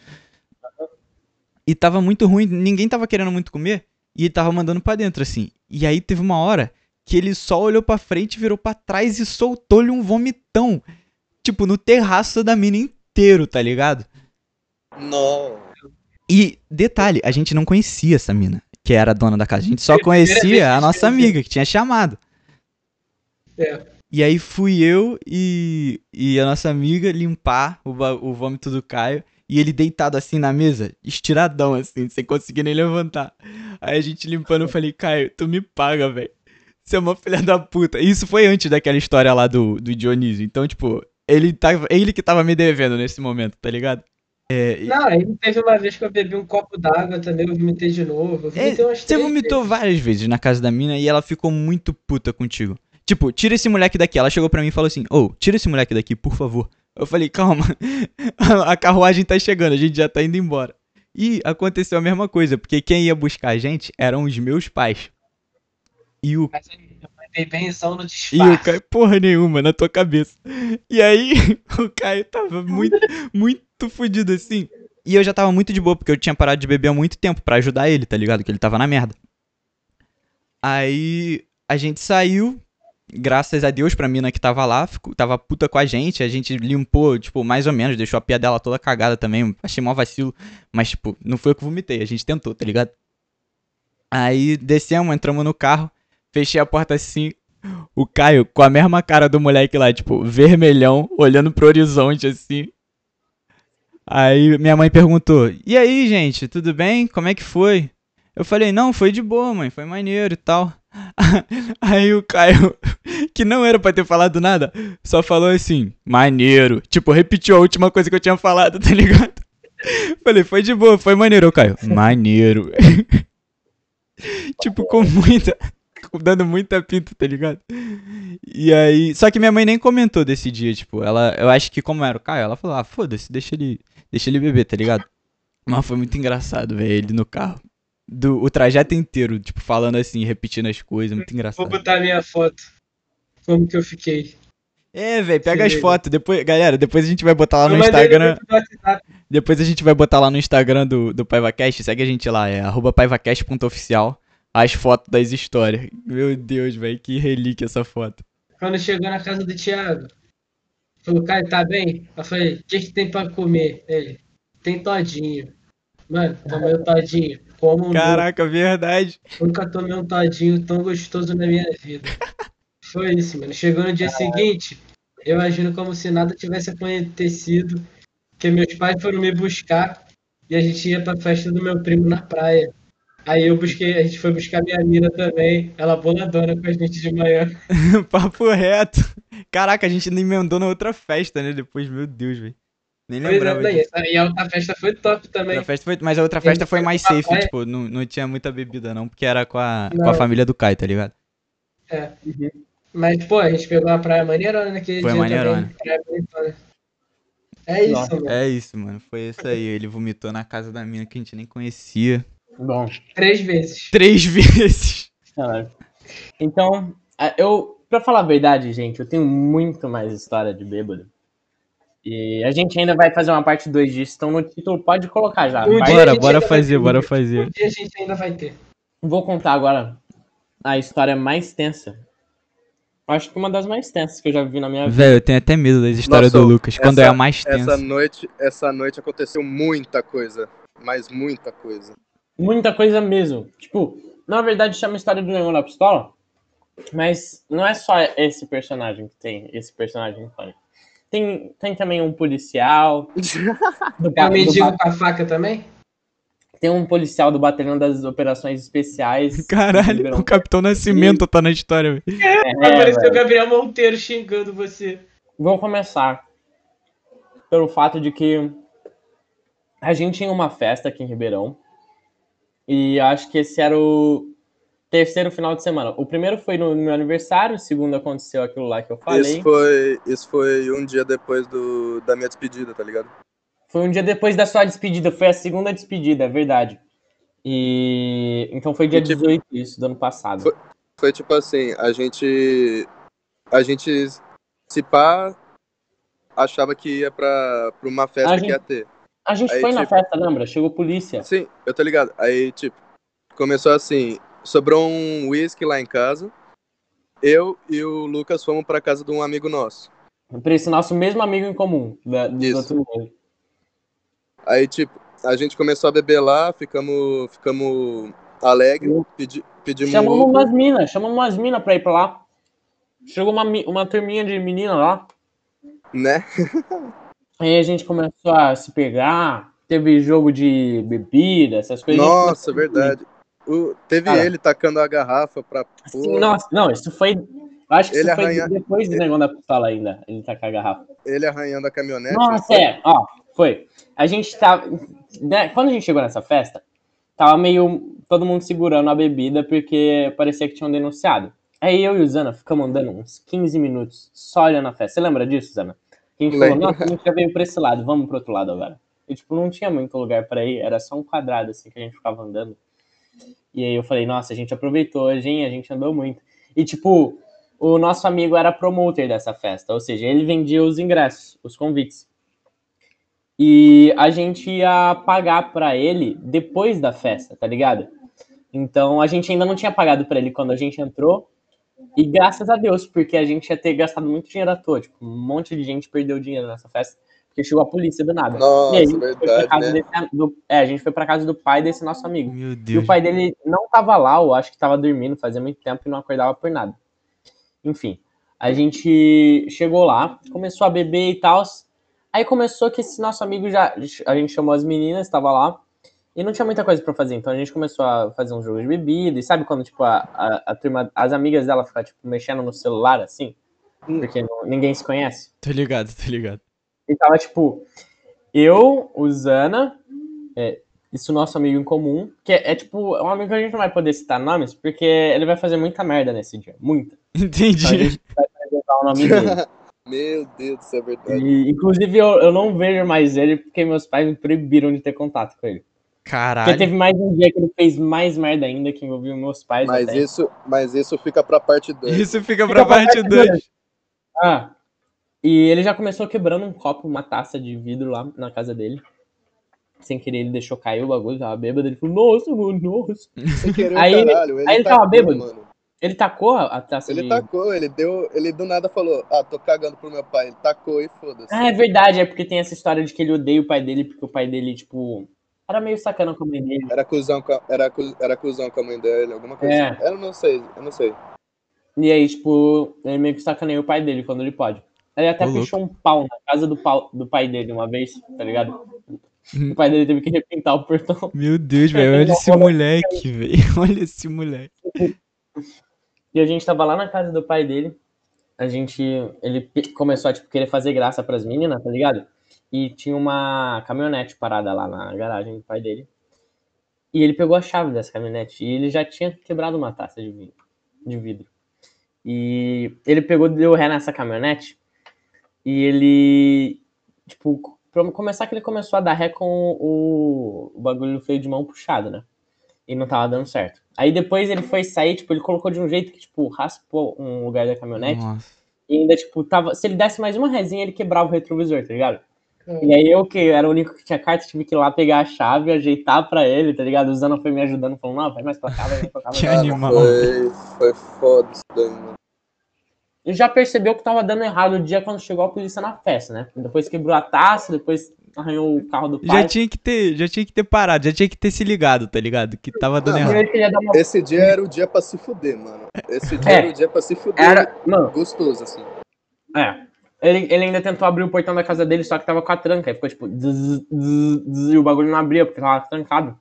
E tava muito ruim, ninguém tava querendo muito comer, e ele tava mandando pra dentro, assim. E aí teve uma hora que ele só olhou pra frente, virou pra trás e soltou-lhe um vomitão. Tipo, no terraço da mina inteiro, tá ligado? Não. E, detalhe, a gente não conhecia essa mina, que era a dona da casa. A gente só conhecia a nossa amiga, que tinha chamado. É. E aí fui eu e, e a nossa amiga limpar o, o vômito do Caio. E ele deitado assim na mesa, estiradão assim, sem conseguir nem levantar. Aí a gente limpando, eu falei, Caio, tu me paga, velho. Você é uma filha da puta. Isso foi antes daquela história lá do, do Dionísio. Então, tipo, ele, tava, ele que tava me devendo nesse momento, tá ligado? É, e- Não, aí teve uma vez que eu bebi um copo d'água também, eu vomitei de novo. É, vomitei umas você vomitou vezes. várias vezes na casa da mina e ela ficou muito puta contigo. Tipo, tira esse moleque daqui. Ela chegou pra mim e falou assim: Ô, tira esse moleque daqui, por favor. Eu falei: Calma, a carruagem tá chegando, a gente já tá indo embora. E aconteceu a mesma coisa, porque quem ia buscar a gente eram os meus pais. E o, Mas eu mandei no e o. Caio, porra nenhuma, na tua cabeça. E aí, o Caio tava muito, muito fudido assim. E eu já tava muito de boa, porque eu tinha parado de beber há muito tempo pra ajudar ele, tá ligado? Que ele tava na merda. Aí a gente saiu, graças a Deus pra mina que tava lá, ficou, tava puta com a gente. A gente limpou, tipo, mais ou menos, deixou a pia dela toda cagada também. Achei mó vacilo. Mas, tipo, não foi eu que vomitei, a gente tentou, tá ligado? Aí descemos, entramos no carro, fechei a porta assim. O Caio, com a mesma cara do moleque lá, tipo, vermelhão, olhando pro horizonte assim. Aí minha mãe perguntou: E aí, gente, tudo bem? Como é que foi? Eu falei: Não, foi de boa, mãe, foi maneiro e tal. Aí o Caio, que não era pra ter falado nada, só falou assim: Maneiro. Tipo, repetiu a última coisa que eu tinha falado, tá ligado? Falei: Foi de boa, foi maneiro, Caio. Maneiro. tipo, com muita. Dando muita pinta, tá ligado? E aí. Só que minha mãe nem comentou desse dia, tipo, ela. Eu acho que como era o Caio, ela falou, ah, foda-se, deixa ele. Deixa ele beber, tá ligado? Mas foi muito engraçado, velho, ele no carro. do o trajeto inteiro, tipo, falando assim, repetindo as coisas, muito Vou engraçado. botar minha foto. Como que eu fiquei. É, velho, pega Se as liga. fotos, depois, galera, depois a gente vai botar lá no Instagram, depois a gente vai botar lá no Instagram do, do PaivaCast, segue a gente lá, é arroba paivacast.oficial, as fotos das histórias. Meu Deus, velho, que relíquia essa foto. Quando chegou na casa do Thiago, falou, Caio, tá bem? Eu falei, o que, que tem pra comer? Ele, tem todinho. Mano, tomei o todinho. Como. Caraca, verdade. Nunca tomei um todinho tão gostoso na minha vida. Foi isso, mano. Chegou no dia seguinte, eu agindo como se nada tivesse acontecido, que meus pais foram me buscar e a gente ia pra festa do meu primo na praia. Aí eu busquei, a gente foi buscar minha mina também, ela boladona com a gente de manhã. Papo reto. Caraca, a gente ainda emendou na outra festa, né? Depois, meu Deus, velho. Nem Pois é, lembrava daí, E a outra festa foi top também. Outra festa foi- mas a outra a festa foi mais safe, praia. tipo, não, não tinha muita bebida não, porque era com a, com a Não. família do Caio, tá ligado? É. Mas, pô, a gente pegou uma praia maneirona naquele Foi dia maneirona. também. É isso, Nossa. mano. É isso, mano. Foi isso aí. Ele vomitou na casa da mina que a gente nem conhecia. Bom, Três vezes. Três vezes. Caralho. Então, eu, pra falar a verdade, gente, eu tenho muito mais história de bêbado. E a gente ainda vai fazer uma parte 2 disso, então no título pode colocar já. Um Bora, bora fazer, bora fazer. Um dia a gente ainda vai ter. Vou contar agora a história mais tensa. Acho que uma das mais tensas que eu já vi na minha vida. Velho, eu tenho até medo das histórias Nossa, do Lucas, quando é essa- a mais Essa tensa. noite, essa noite aconteceu muita coisa. Mas muita coisa. Muita coisa mesmo. Tipo, na verdade chama história do Negão da Pistola, mas não é só esse personagem que tem esse personagem icônico. Tem, tem também um policial. Do, do- mendigo com a faca também? tem um policial do Batalhão das Operações Especiais. Caralho, o Capitão Nascimento tá na história, velho. É, Apareceu o. Gabriel Monteiro xingando você. Vou começar pelo fato de que a gente tinha uma festa aqui em Ribeirão e acho que esse era o terceiro final de semana. O primeiro foi no meu aniversário, o segundo aconteceu aquilo lá que eu falei. Isso foi, isso foi um dia depois do, da minha despedida, tá ligado? Foi um dia depois da sua despedida, foi a segunda despedida, é verdade. E então foi dia E, tipo, 18 isso, do ano passado. foi- Foi tipo assim, a gente. A gente, se pá, achava que ia pra, pra uma festa A que gente- ia ter. A gente aí, foi na tipo- festa, lembra? Chegou polícia. Sim, eu tô ligado. Aí, tipo, começou assim, sobrou um whisky lá em casa. Eu e o Lucas fomos pra casa de um amigo nosso. Pra esse nosso mesmo amigo em comum. Da, Isso. Aí, tipo, a gente começou a beber lá, ficamos, ficamos alegres, pedi, pedimos Chamamos umas minas, chamamos umas minas pra ir pra lá. Chegou uma, uma turminha de menina lá. né? Aí a gente começou a se pegar. Teve jogo de bebida, essas coisas. Nossa, verdade. O, teve Cara. ele tacando a garrafa pra. Nossa, não, isso foi. Acho que Ele isso foi arranha- depois do negócio da pistola ainda. Ele tá com a garrafa. Ele arranhando a caminhonete. Nossa, é, ó, foi. A gente tava. né, quando a gente chegou nessa festa, tava meio todo mundo segurando a bebida porque parecia que tinham denunciado. Aí eu e o Zana ficamos andando uns 15 minutos só olhando a festa. Você lembra disso, Zana? A gente falou, nossa, a gente já veio pra esse lado, vamos pro outro lado agora. E, tipo, não tinha muito lugar pra ir, era só um quadrado, assim, que a gente ficava andando. E aí eu falei, nossa, a gente aproveitou hoje, hein? A gente andou muito. E, tipo, o nosso amigo era promoter dessa festa, ou seja, ele vendia os ingressos, os convites. E a gente ia pagar pra ele depois da festa, tá ligado? Então a gente ainda não tinha pagado pra ele quando a gente entrou. E graças a Deus, porque a gente ia ter gastado muito dinheiro à toa. Tipo, um monte de gente perdeu dinheiro nessa festa, porque chegou a polícia do nada. Nossa, e aí, a gente foi pra verdade, casa né? desse- do, é, a gente foi pra casa do pai desse nosso amigo. Meu E o Deus. pai dele não tava lá, eu acho que tava dormindo, fazia muito tempo e não acordava por nada. Enfim, a gente chegou lá, começou a beber e tal. Aí começou que esse nosso amigo já. A gente chamou as meninas, tava lá. E não tinha muita coisa pra fazer, então a gente começou a fazer uns jogos de bebida. E sabe quando, tipo, a, a, a turma, as amigas dela ficam, tipo, mexendo no celular assim? Hum. Porque não- ninguém se conhece. Tô ligado, tô ligado. E tava, tipo, eu, o Zana, é, isso nosso amigo em comum, que é, é, tipo, é um amigo que a gente não vai poder citar nomes, porque ele vai fazer muita merda nesse dia. Muita. Então a Entendi. gente vai apresentar o nome dele. Meu Deus do céu, é verdade. E, inclusive, eu, eu não vejo mais ele porque meus pais me proibiram de ter contato com ele. Porque Caralho. teve mais um dia que ele fez mais merda ainda, que envolveu meus pais Mas até. isso, mas isso fica pra parte 2. Isso fica Fica pra pra parte parte 2. Ah, e ele já começou quebrando um copo, uma taça de vidro lá na casa dele. Sem querer, ele deixou cair o bagulho, tava bêbado. Ele falou, nossa, mano, nossa. Sem querer, Aí ele- caralho. Ele, aí ele tacou, tava bêbado. Mano. Ele tacou a taça Ele de... tacou, ele deu. Ele do nada falou, ah, tô cagando pro meu pai. Ele tacou e foda-se. Ah, é verdade, é porque tem essa história de que ele odeia o pai dele, porque o pai dele, tipo, era meio sacana com a mãe dele. Era cuzão com a, era, cu- era cuzão com a mãe dele, alguma coisa É. assim. Eu não sei, eu não sei. E aí, tipo, ele meio que sacaneia o pai dele quando ele pode. Ele até louco. fechou um pau na casa do, pau, do pai dele uma vez, tá ligado? Uhum. O pai dele teve que repintar o portão. Meu Deus, velho. Olha esse moleque, velho. Olha esse moleque. E a gente tava lá na casa do pai dele. A gente. Ele começou a tipo, querer fazer graça pras meninas, tá ligado? E tinha uma caminhonete parada lá na garagem do pai dele. E ele pegou a chave dessa caminhonete. E ele já tinha quebrado uma taça de vidro. De vidro. E ele pegou, deu ré nessa caminhonete. E ele. Tipo, pra começar que ele começou a dar ré com o, o bagulho do freio de mão puxado, né? E não tava dando certo. Aí depois ele foi sair, tipo, ele colocou de um jeito que, tipo, raspou um lugar da caminhonete. Nossa. E ainda, tipo, tava. Se ele desse mais uma resinha, ele quebrava o retrovisor, tá ligado? E aí eu, que era o único que tinha carta, tive que ir lá pegar a chave, ajeitar pra ele, tá ligado? O Zana foi me ajudando, falando, não, vai mais pra cá, vai mais pra cá. Que animal. Foi, foi foda isso daí, mano. E já percebeu que tava dando errado o dia quando chegou a polícia na festa, né? Depois quebrou a taça, depois arranhou o carro do pai. Já tinha que ter, já tinha que ter parado, já tinha que ter se ligado, tá ligado? Que tava dando E errado. uma. Esse dia era o dia pra se fuder, mano. Esse dia É. era o dia pra se fuder. Era. Mano, Gostoso, assim. É. Ele, ele ainda tentou abrir o portão da casa dele, só que tava com a tranca. Aí ficou tipo. zzz, zzz, zzz, e o bagulho não abria, porque tava trancado.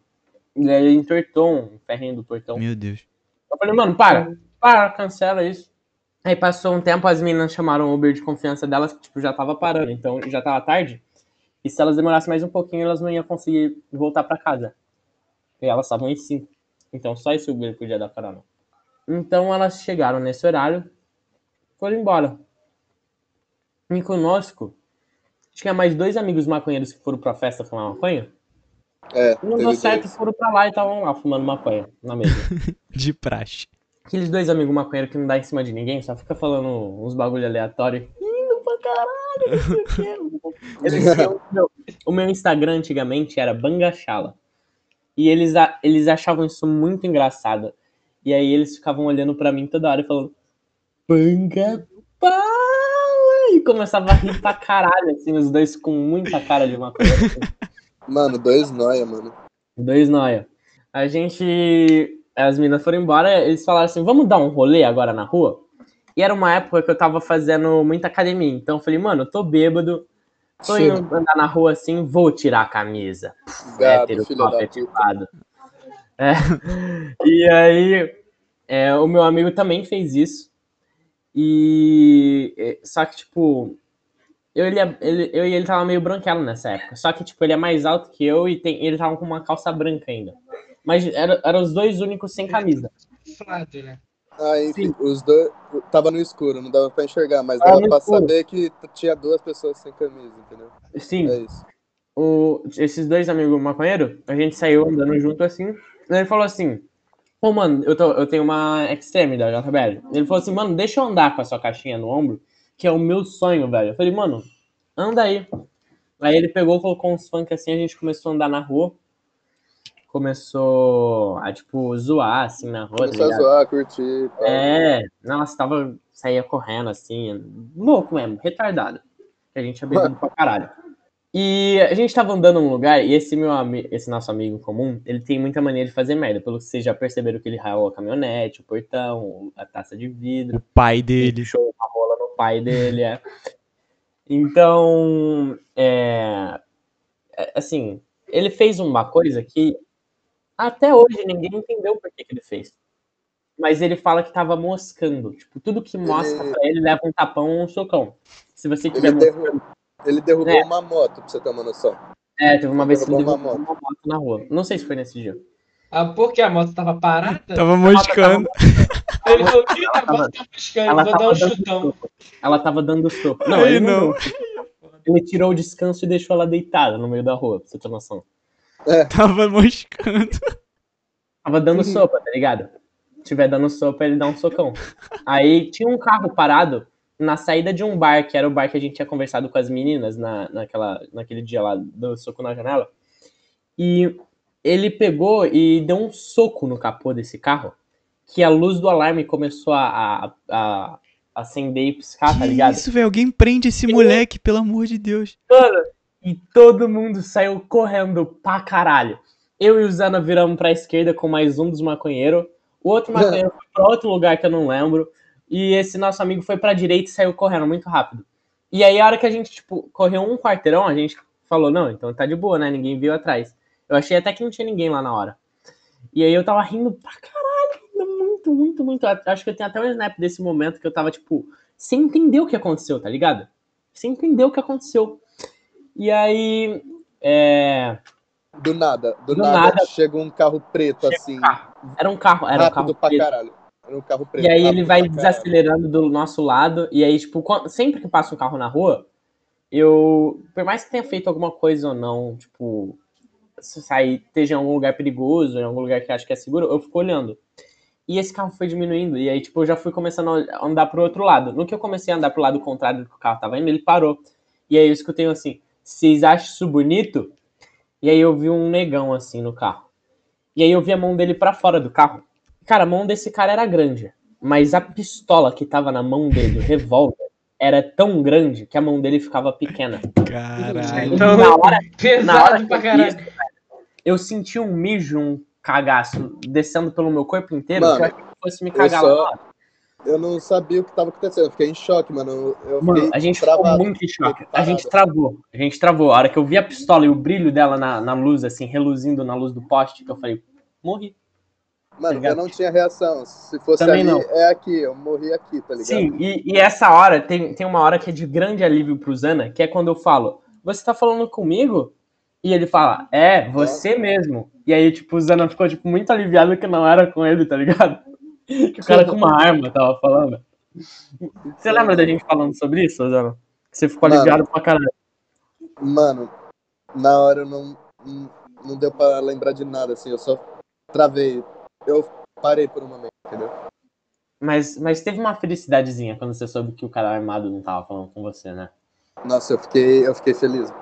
E aí ele entortou um ferrinho do portão. Meu Deus. Eu falei, mano, para, para, cancela isso. Aí passou um tempo, as meninas chamaram o Uber de confiança delas, que tipo, já tava parando, então já tava tarde. E se elas demorassem mais um pouquinho, elas não iam conseguir voltar pra casa. E elas estavam em cinco. Então só esse Uber podia dar carona. Então elas chegaram nesse horário, foram embora. E conosco, tinha mais dois amigos maconheiros que foram pra festa fumar maconha. É, Não teve deu certo, foram pra lá e estavam lá fumando maconha na mesa. De praxe. Aqueles dois amigos maconheiros que não dá em cima de ninguém, só fica falando uns bagulho aleatório. Lindo pra caralho. Eles tinham- meu, o meu Instagram antigamente era Bangachala. E eles, a- eles achavam isso muito engraçado. E aí eles ficavam olhando pra mim toda hora e falando Banga Pala! E começava a rir pra caralho, assim, os dois com muita cara de maconha. assim. Mano, dois noia, mano. Dois noia. A gente. As meninas foram embora, eles falaram assim: vamos dar um rolê agora na rua? E era uma época que eu tava fazendo muita academia. Então eu falei, mano, eu tô bêbado, tô indo andar na rua assim, vou tirar a camisa. Gado, Hétero, filho da puta. É. E aí, é, o meu amigo também fez isso. E. é, Só que, tipo. Eu, ele, ele, eu e ele tava meio branquelo nessa época. Só que, tipo, ele é mais alto que eu e tem, ele tava com uma calça branca ainda. Mas era- eram os dois únicos sem camisa. Flávio, né? Aí, enfim, os dois. Tava no escuro, não dava pra enxergar, mas dava no pra escuro. saber que tinha duas pessoas sem camisa, entendeu? Sim. É isso. o- esses dois amigos maconheiros, a gente saiu andando junto assim. E ele falou assim: Pô, mano, eu, tô, eu tenho uma Extreme da JBL. Ele falou assim: Mano, deixa eu andar com a sua caixinha no ombro, que é o meu sonho, velho. Eu falei, mano, anda aí. Aí ele pegou, colocou uns funk assim, a gente começou a andar na rua. Começou a, tipo, zoar assim na rua, tá Começou a ligado? zoar, curtir. pá. É, nossa, tava, saía correndo assim, louco mesmo, retardado. A gente tinha bebido pra caralho. E a gente tava andando num lugar, e esse meu esse nosso amigo em comum, ele tem muita mania de fazer merda. Pelo que vocês já perceberam que ele raiou a caminhonete, o portão, a taça de vidro, O pai dele. deixou uma rola no pai dele, é. Então, é, é, assim, ele fez uma coisa que até hoje ninguém entendeu por que, que ele fez. Mas ele fala que tava moscando. Tipo, tudo que mosca Ele- pra ele leva um tapão ou um socão. Se você tiver Ele, moscando. derru... ele derrubou É. uma moto, pra você ter uma noção. É, teve uma vez que ele derrubou uma uma moto na rua. Não sei se foi nesse dia. Ah, porque a moto tava parada? Tava moscando. Ele falou que a tava- moto tá buscando, Ela vou dar tava um dando chutão. Ela tava dando soco. Não, Aí ele não. não. Ele tirou o descanso e deixou ela deitada no meio da rua, pra você ter noção. Tava moscando. Tava dando Uhum. sopa, tá ligado? Se tiver dando sopa, ele dá um socão. Aí tinha um carro parado na saída de um bar, que era o bar que a gente tinha conversado com as meninas na, naquela, naquele dia lá do soco na janela. E ele pegou e deu um soco no capô desse carro, que a luz do alarme começou a, a, a acender e piscar, tá que ligado? isso, velho? Alguém prende esse moleque, pelo amor de Deus. E todo mundo saiu correndo pra caralho. Eu e o Zana viramos pra esquerda com mais um dos maconheiros. O outro maconheiro foi pra outro lugar que eu não lembro. E esse nosso amigo foi pra direita e saiu correndo muito rápido. E aí, a hora que a gente, tipo, correu um quarteirão, a gente falou, não, então tá de boa, né? Ninguém veio atrás. Eu achei até que não tinha ninguém lá na hora. E aí eu tava rindo pra caralho, muito, muito, muito. Acho que eu tenho até um snap desse momento que eu tava, tipo, sem entender o que aconteceu, tá ligado? Sem entender o que aconteceu. E aí. É... Do nada, do, Do nada, nada. chega um carro preto Chega um assim, carro. Era um carro, era um rápido carro pra preto. caralho. Um carro preto. E aí ele vai desacelerando do nosso lado. E aí, tipo, sempre que passa um carro na rua, eu. Por mais que tenha feito alguma coisa ou não, tipo, se sair, esteja em algum lugar perigoso, em algum lugar que acho que é seguro, eu fico olhando. E esse carro foi diminuindo. E aí, tipo, eu já fui começando a andar pro outro lado. No que eu comecei a andar pro lado contrário do que o carro tava indo, ele parou. E aí eu escutei um assim: vocês acham isso bonito? E aí eu vi um negão assim no carro. E aí eu vi a mão dele pra fora do carro. Cara, a mão desse cara era grande. Mas a pistola que tava na mão dele, o revólver, era tão grande que a mão dele ficava pequena. Caralho. Então, na hora, na hora pesado pra eu caralho. isso, cara, eu senti um mijo, um cagaço descendo pelo meu corpo inteiro. Mano, que eu achei que fosse me cagar só- lá. Eu não sabia o que tava acontecendo, eu fiquei em choque, mano. Eu Mano, fiquei a gente travado. ficou muito em choque. A gente travou. A gente travou. A hora que eu vi a pistola e o brilho dela na, na luz, assim, reluzindo na luz do poste, que eu falei, morri. Mano, ligado? eu não tinha reação. Se fosse Também ali, não. é aqui. Eu morri aqui, tá ligado? Sim, e, e essa hora, tem, tem uma hora que é de grande alívio pro Zana, que é quando eu falo, você tá falando comigo? E ele fala, é, você mesmo. E aí, tipo, o Zana ficou, tipo, muito aliviado que não era com ele, tá ligado? Que o cara com uma arma tava falando. Você lembra da gente falando sobre isso, Zana? Que você ficou Mano. aliviado pra caralho. Mano, na hora eu não, não, não deu pra lembrar de nada, assim. Eu só travei. Eu parei por um momento, entendeu? Mas, mas teve uma felicidadezinha quando você soube que o cara armado não tava falando com você, né? Nossa, eu fiquei, eu fiquei feliz.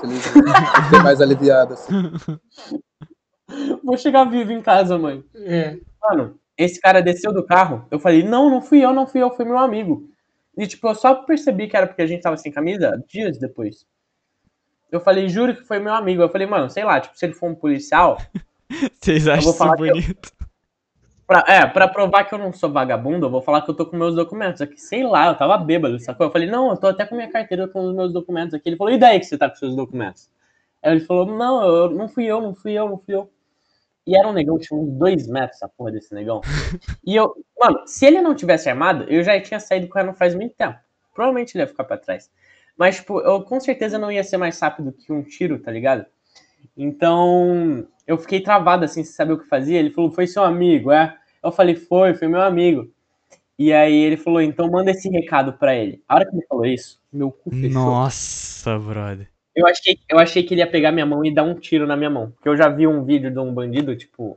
Feliz. eu fiquei mais aliviado, assim. Vou chegar vivo em casa, mãe. É. Mano, esse cara desceu do carro. Eu falei, não, não fui eu, não fui eu, foi meu amigo. E, tipo, eu só percebi que era porque a gente tava sem camisa dias depois. Eu falei, juro que foi meu amigo. Eu falei, mano, sei lá, tipo, se ele for um policial, Vocês acham isso bonito? Pra, é, pra provar que eu não sou vagabundo, eu vou falar que eu tô com meus documentos aqui. Sei lá, eu tava bêbado, sacou? Eu falei, não, eu tô até com minha carteira com os meus documentos aqui. Ele falou, e daí que você tá com seus documentos? Aí ele falou, não, eu, não fui eu, não fui eu, não fui eu. E era um negão, tinha uns dois metros essa porra desse negão. E eu, mano, se ele não tivesse armado, eu já tinha saído correndo faz muito tempo. Provavelmente ele ia ficar pra trás. Mas, tipo, eu com certeza não ia ser mais rápido que um tiro, tá ligado? Então, eu fiquei travado assim, sem saber o que fazia. Ele falou, foi seu amigo, é? Eu falei, foi, foi meu amigo. E aí ele falou, então manda esse recado pra ele. A hora que ele falou isso, meu cu fechou. Nossa, brother. Eu achei, eu achei que ele ia pegar minha mão e dar um tiro na minha mão. Porque eu já vi um vídeo de um bandido, tipo,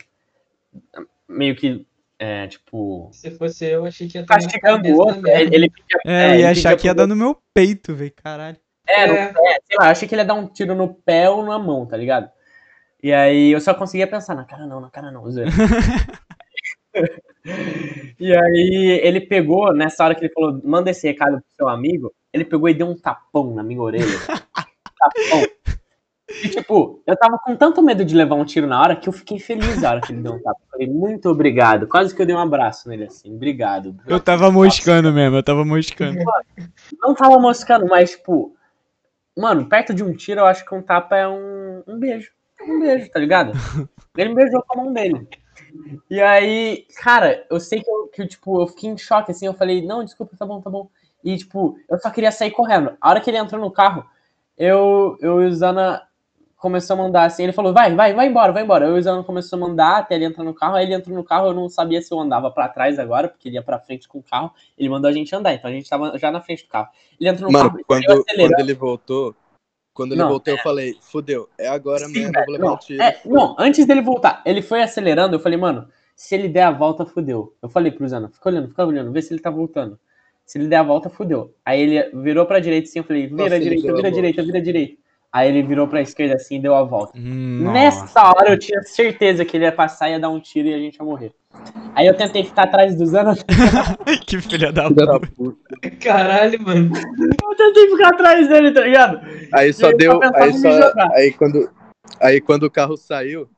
meio que, é, tipo, Se fosse eu, achei que ia estar castigando o outro. Ele, ele pedia- É, ele ia achar que ia dar no meu peito, velho. Caralho. É, no É. sei lá, eu achei que ele ia dar um tiro no pé ou na mão, tá ligado? E aí eu só conseguia pensar, na cara não, na cara não. E aí ele pegou, nessa hora que ele falou, manda esse recado pro seu amigo, ele pegou e deu um tapão na minha orelha. tapão. E tipo, eu tava com tanto medo de levar um tiro na hora que eu fiquei feliz na hora que ele deu um tapa. Eu Falei, muito obrigado. Quase que eu dei um abraço nele assim. Obrigado. Eu tava moscando mesmo, eu tava moscando. Não tava moscando, mas, tipo, mano, perto de um tiro, eu acho que um tapa é um, um beijo. Um beijo, tá ligado? Ele me beijou com a mão dele. E aí, cara, eu sei que eu, que, tipo, eu fiquei em choque, assim, eu falei, não, desculpa, tá bom, tá bom. E, tipo, eu só queria sair correndo. A hora que ele entrou no carro, eu, eu e o Zana começou a mandar assim, ele falou, vai, vai, vai embora, vai embora. Eu e o Zana começou a mandar até ele entrar no carro, aí ele entrou no carro, eu não sabia se eu andava pra trás agora, porque ele ia pra frente com o carro, ele mandou a gente andar, então a gente tava já na frente do carro. Ele entrou no Mano, carro, quando, quando ele voltou, Quando ele Não, voltou, eu falei, fudeu, é agora Sim, mesmo, vou levar Não, um tiro. é, não, antes dele voltar, ele foi acelerando, eu falei, mano, se ele der a volta, fudeu. Eu falei pro Zana, fica olhando, fica olhando, vê se ele tá voltando. Se ele der a volta, fudeu. Aí ele virou pra direita assim, eu falei, vira Nossa, direita, a vira volta. direita, vira direita. Aí ele virou pra esquerda assim e deu a volta. Nossa. Nessa hora eu tinha certeza que ele ia passar, ia dar um tiro e a gente ia morrer. Aí eu tentei ficar atrás do Zana, que filha da puta. Caralho, mano. eu tentei ficar atrás dele, tá ligado? Aí só deu. Aí, só, aí, quando, aí quando o carro saiu,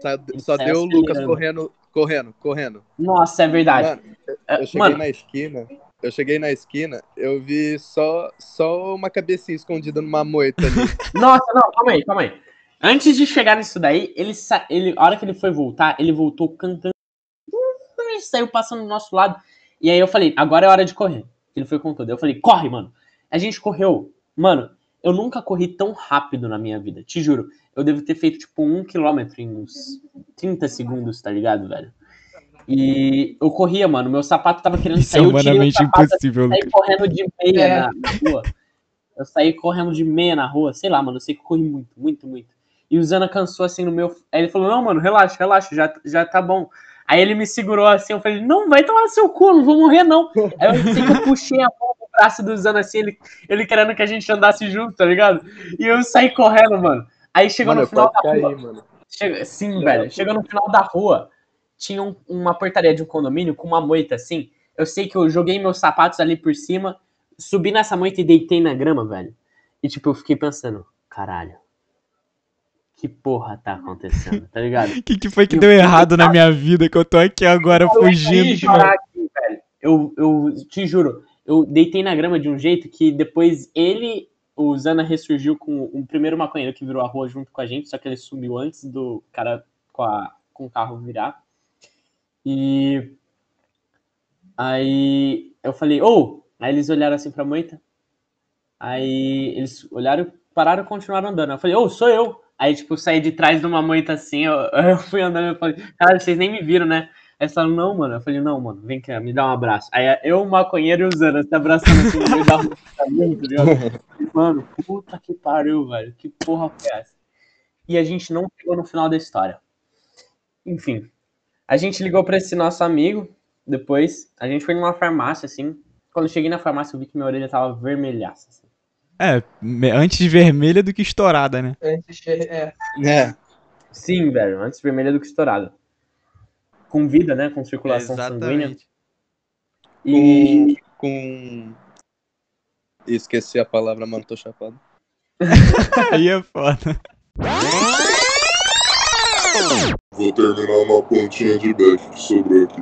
só, só deu o Lucas correndo, correndo, correndo. Nossa, é verdade. Mano, eu cheguei Mano, na esquina. Eu cheguei na esquina, eu vi só, só uma cabecinha escondida numa moita ali. Nossa, não, calma aí, calma aí. Antes de chegar nisso daí, ele, sa... ele a hora que ele foi voltar, ele voltou cantando. Ele saiu passando do nosso lado. E aí eu falei, agora é hora de correr. Ele foi com tudo. Eu falei, corre, mano. A gente correu. Mano, eu nunca corri tão rápido na minha vida. Te juro. Eu devo ter feito, tipo, um quilômetro em uns 30 segundos, tá ligado, velho? E eu corria, mano. Meu sapato tava querendo Isso é sair. eu o humanamente sapato, impossível, saí Lucas. correndo de meia É. na, rua. Eu saí correndo de meia na rua, sei lá, mano. Eu sei que eu corri muito, muito, muito. E o Zana cansou assim no meu. Aí ele falou: Não, mano, relaxa, relaxa, já, já tá bom. Aí ele me segurou assim, eu falei: Não, vai tomar seu cu, não vou morrer não. Aí eu sei que eu puxei a mão do braço do Zana assim, ele, ele querendo que a gente andasse junto, tá ligado? E eu saí correndo, mano. Aí chegou Mano, no eu final da rua. mano. Chega, sim, velho. Chegou no final da rua, tinha um- uma portaria de um condomínio com uma moita assim. Eu sei que eu joguei meus sapatos ali por cima, subi nessa moita e deitei na grama, velho. E tipo, eu fiquei pensando, caralho. Que porra tá acontecendo, tá ligado? O que, que foi que Eu deu errado na minha vida que eu tô aqui agora fugindo? Ih, chorar aqui, velho. Eu, eu te juro, eu deitei na grama de um jeito que depois ele, o Zana ressurgiu com o primeiro maconheiro que virou a rua junto com a gente, só que ele sumiu antes do cara com, a, com o carro virar. E aí eu falei, ô! Aí eles olharam assim pra moita. Aí eles olharam, pararam e continuaram andando. Eu falei, ô, sou eu! Aí, tipo, eu saí de trás de uma moita assim, eu, eu fui andando e falei, cara, vocês nem me viram, né? Aí eles falaram, não, mano. Eu falei, não, mano, vem cá, me dá um abraço. Aí eu, o maconheiro e o Zana se abraçando assim no meio da rua, tá ligado? E, Mano, puta que pariu, velho. Que porra foi essa? E a gente não chegou no final da história. Enfim. A gente ligou pra esse nosso amigo. Depois, a gente foi numa farmácia, assim. Quando eu cheguei na farmácia, eu vi que minha orelha tava vermelhaça. Assim. É, antes vermelha do que estourada, né? Antes É. É. Sim, velho. Antes vermelha do que estourada. Com vida, né? Com circulação sanguínea. E. Com. Esqueci a palavra, mano, tô chapado. Aí é foda. Vou terminar uma pontinha de beck que sobrou aqui.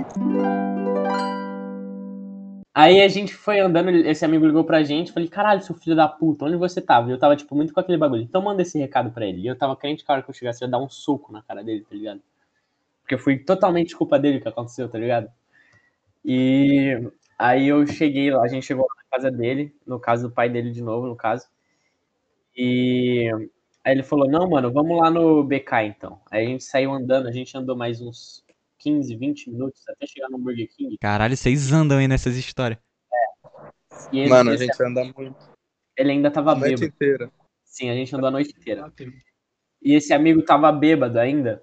Aí a gente foi andando, esse amigo ligou pra gente, falei, caralho, seu filho da puta, onde você tava? E eu tava, tipo, muito com aquele bagulho. Então manda esse recado pra ele. E eu tava crente que a hora que eu chegasse, ia dar um soco na cara dele, tá ligado? Porque foi totalmente culpa dele que aconteceu, tá ligado? E aí eu cheguei lá, a gente chegou na casa dele, no caso do pai dele de novo, no caso. E aí ele falou, não, mano, vamos lá no BK então. Aí a gente saiu andando, a gente andou mais uns 15, 20 minutos até chegar no Burger King. Caralho, vocês andam aí nessas histórias. E ele, Mano, a esse- gente anda muito. ele ainda tava A noite bêbado. inteira. Sim, a gente andou a noite inteira. E esse amigo tava bêbado ainda.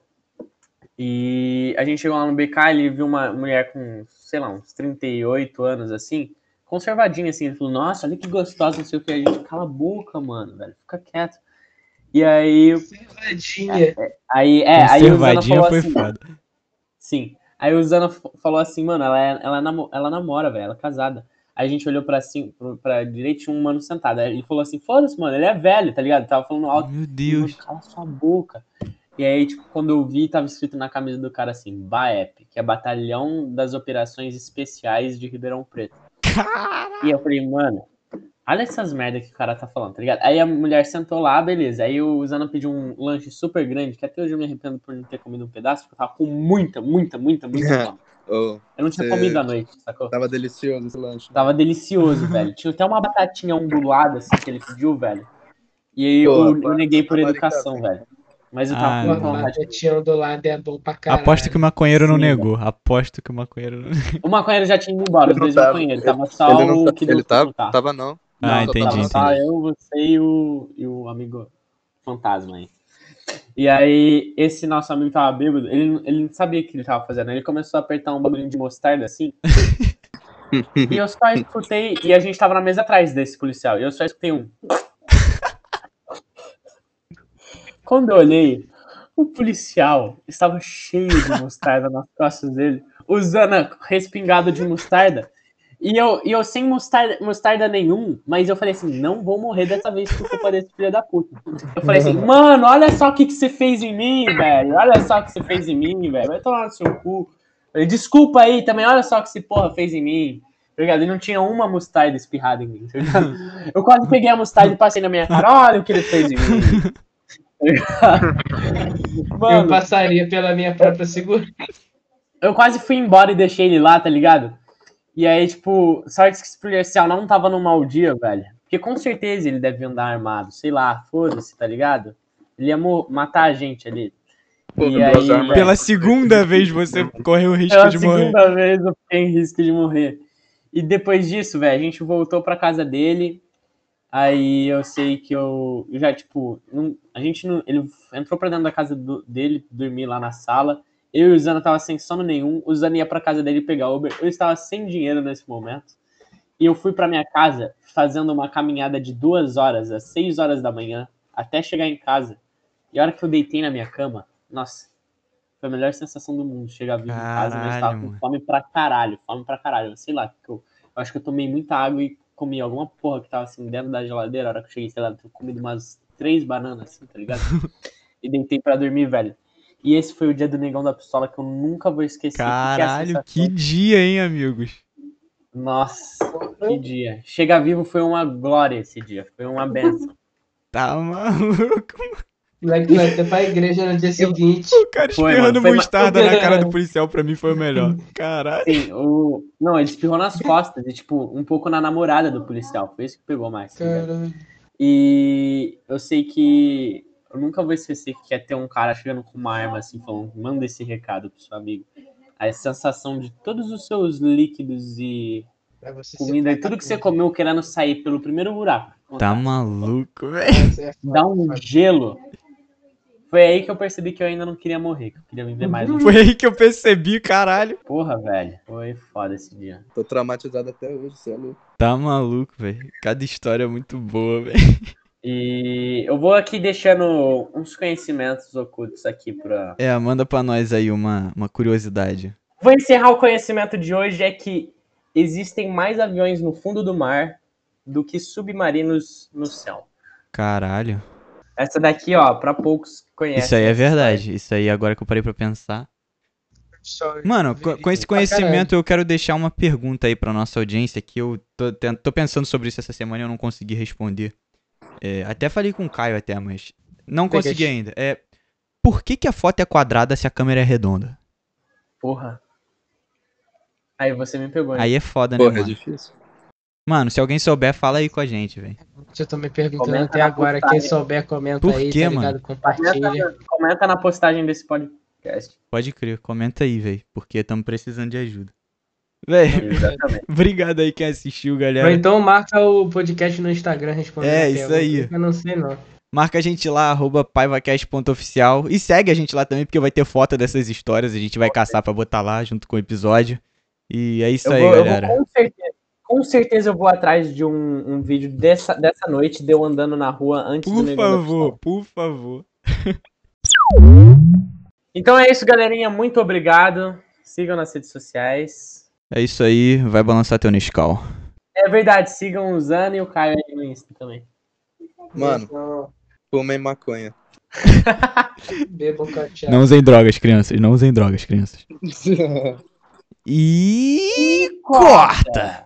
E a gente chegou lá no BK, ele viu uma mulher com, sei lá, uns 38 anos, assim, conservadinha, assim. Ele falou, nossa, olha que gostosa, não sei o que. A gente, cala a boca, mano, velho, fica quieto. E aí, Conservadinha. aí, é, aí o Zana Conservadinha falou foi assim, foda. Sim. Aí o Zana falou assim, mano, ela, é, ela, namo- ela namora, velho, ela é casada. Aí a gente olhou pra, assim, pra direita e tinha um mano sentado. Aí ele falou assim, foda-se, mano, ele é velho, tá ligado? Tava falando alto. Meu Mano, Deus. cala sua boca. E aí, tipo, quando eu vi, tava escrito na camisa do cara assim, BAEP, que é Batalhão das Operações Especiais de Ribeirão Preto. E eu falei, mano, olha essas merda que o cara tá falando, tá ligado? Aí a mulher sentou lá, beleza. Aí o Zana pediu um lanche super grande, que até hoje eu me arrependo por não ter comido um pedaço, porque eu tava com muita, muita, muita, muita fome. Oh, Eu não tinha comido à noite, sacou? tava delicioso esse lanche. Tava delicioso, velho. Tinha até uma batatinha ondulada, assim, que ele pediu, velho. E aí Pô, eu, eu neguei por tá educação, velho. Mas eu tava Ah, com. Uma tinha do lado é bom pra caralho. Aposto que o maconheiro não Sim, negou. Aposto que o maconheiro não O maconheiro já tinha ido embora, os Ele dois maconheiros. Tava só ele não o tá- que ele tava, tava não. Ah, Não, entendi, Tava só entendi. eu, você e o, e o amigo fantasma aí. E aí, esse nosso amigo tava bêbado, ele, não- ele não sabia o que ele tava fazendo. Ele começou a apertar um bagulhinho de mostarda assim. e eu só escutei. E a gente tava na mesa atrás desse policial. E eu só escutei um. Quando eu olhei, o policial estava cheio de mostarda nas costas dele, usando respingado de mostarda. E eu, e eu sem mostarda, mostarda nenhum, mas eu falei assim, não vou morrer dessa vez por culpa desse filho da puta. Eu falei assim, mano, olha só o que, que você fez em mim, velho. Olha só o que você fez em mim, velho. Vai tomar no seu cu. Falei, Desculpa aí também, olha só o que esse porra fez em mim. Tá ligado? E não tinha uma mostarda espirrada em mim. tá ligado? Eu quase peguei a mostarda e passei na minha cara, olha o que ele fez em mim. Tá ligado? Eu Mano, passaria pela minha própria segurança. eu quase fui embora e deixei ele lá, tá ligado? E aí, tipo, sorte que esse policial não tava num mau dia, velho. Porque com certeza ele deve andar armado, sei lá, foda-se, tá ligado? Ele ia matar a gente ali. Pô, E aí, armas. Pela segunda vez você correu o risco Pela de morrer. segunda vez eu fiquei em risco de morrer. E depois disso, velho, a gente voltou pra casa dele. Aí eu sei que eu eu já, tipo, não- a gente não. Ele entrou pra dentro da casa do- dele, dormir lá na sala. Eu e o Zana tava sem sono nenhum. O Zana ia pra casa dele pegar Uber. Eu estava sem dinheiro nesse momento. E eu fui pra minha casa fazendo uma caminhada de duas horas, às seis horas da manhã, até chegar em casa. E a hora que eu deitei na minha cama, nossa, foi a melhor sensação do mundo chegar vivo em casa, mas eu tava Caralho, com mano. fome pra caralho, fome pra caralho. Sei lá, eu, eu acho que eu tomei muita água e comi alguma porra que tava assim dentro da geladeira. A hora que eu cheguei, sei lá, eu comi umas três bananas, assim, tá ligado? e deitei pra dormir, velho. E esse foi o dia do negão da pistola que eu nunca vou esquecer. Caralho, sensação- que dia, hein, amigos? Nossa, que dia. Chegar vivo foi uma glória esse dia, foi uma benção. Tá maluco? Moleque vai ter pra igreja no dia seguinte. O cara Foi, espirrando mano, foi ma- mostarda na cara do policial pra mim foi o melhor. Caralho. Sim, o... Não, ele espirrou nas costas e, tipo, um pouco na namorada do policial. Foi isso que pegou mais. tá? Caralho. E eu sei que eu nunca vou esquecer que é ter um cara chegando com uma arma assim, falando, manda esse recado pro seu amigo. A sensação de todos os seus líquidos e comida e tudo que você comeu querendo sair pelo primeiro buraco. Tá maluco, velho. É Dá um gelo. Foi aí que eu percebi que eu ainda não queria morrer, que eu queria viver mais um Foi aí que eu percebi, caralho. Porra, velho. Foi foda esse dia. Tô traumatizado até hoje, você é louco. Tá maluco, velho. Cada história é muito boa, velho. E eu vou aqui deixando uns conhecimentos ocultos aqui pra. É, manda pra nós aí uma, uma curiosidade. Vou encerrar o conhecimento de hoje é que existem mais aviões no fundo do mar do que submarinos no céu. Caralho. Essa daqui, ó, pra poucos conhecem. Isso aí é verdade. Isso aí, agora que eu parei pra pensar. Mano, co- com esse conhecimento eu quero deixar uma pergunta aí pra nossa audiência que eu tô, tô pensando sobre isso essa semana e eu não consegui responder. É, até falei com o Caio até, mas não Peguei. consegui ainda. É, por que, que a foto é quadrada se a câmera é redonda? Porra. Aí você me pegou. hein? Aí é foda, né, Porra, é mano? difícil. Mano, se alguém souber, fala aí com a gente, velho. Eu tô me perguntando Comenta até agora. postagem. Quem souber, comenta Por aí, quê, tá mano? Compartilha. comenta, comenta na postagem desse podcast. Pode crer, comenta aí, velho, porque estamos precisando de ajuda. Velho, Exatamente. obrigado aí quem assistiu, Ou galera. então marca o podcast no Instagram respondendo. É, a isso pergunta, aí. Eu não sei não. Marca a gente lá, arroba paivacast.oficial. E segue a gente lá também, porque vai ter foto dessas histórias. A gente vai caçar pra botar lá junto com o episódio. E é isso Eu aí, vou, eu vou galera. com certeza. Com certeza eu vou atrás de um, um vídeo dessa, dessa noite de eu andando na rua antes do Por da favor, Pistola. por favor. Então é isso, galerinha. Muito obrigado. Sigam nas redes sociais. É isso aí, vai balançar teu Nescau. É verdade, sigam o Zana e o Caio aí no Insta também. Mano, fumem maconha. bebam cachaça. Não usem drogas, crianças. Não usem drogas, crianças. E corta!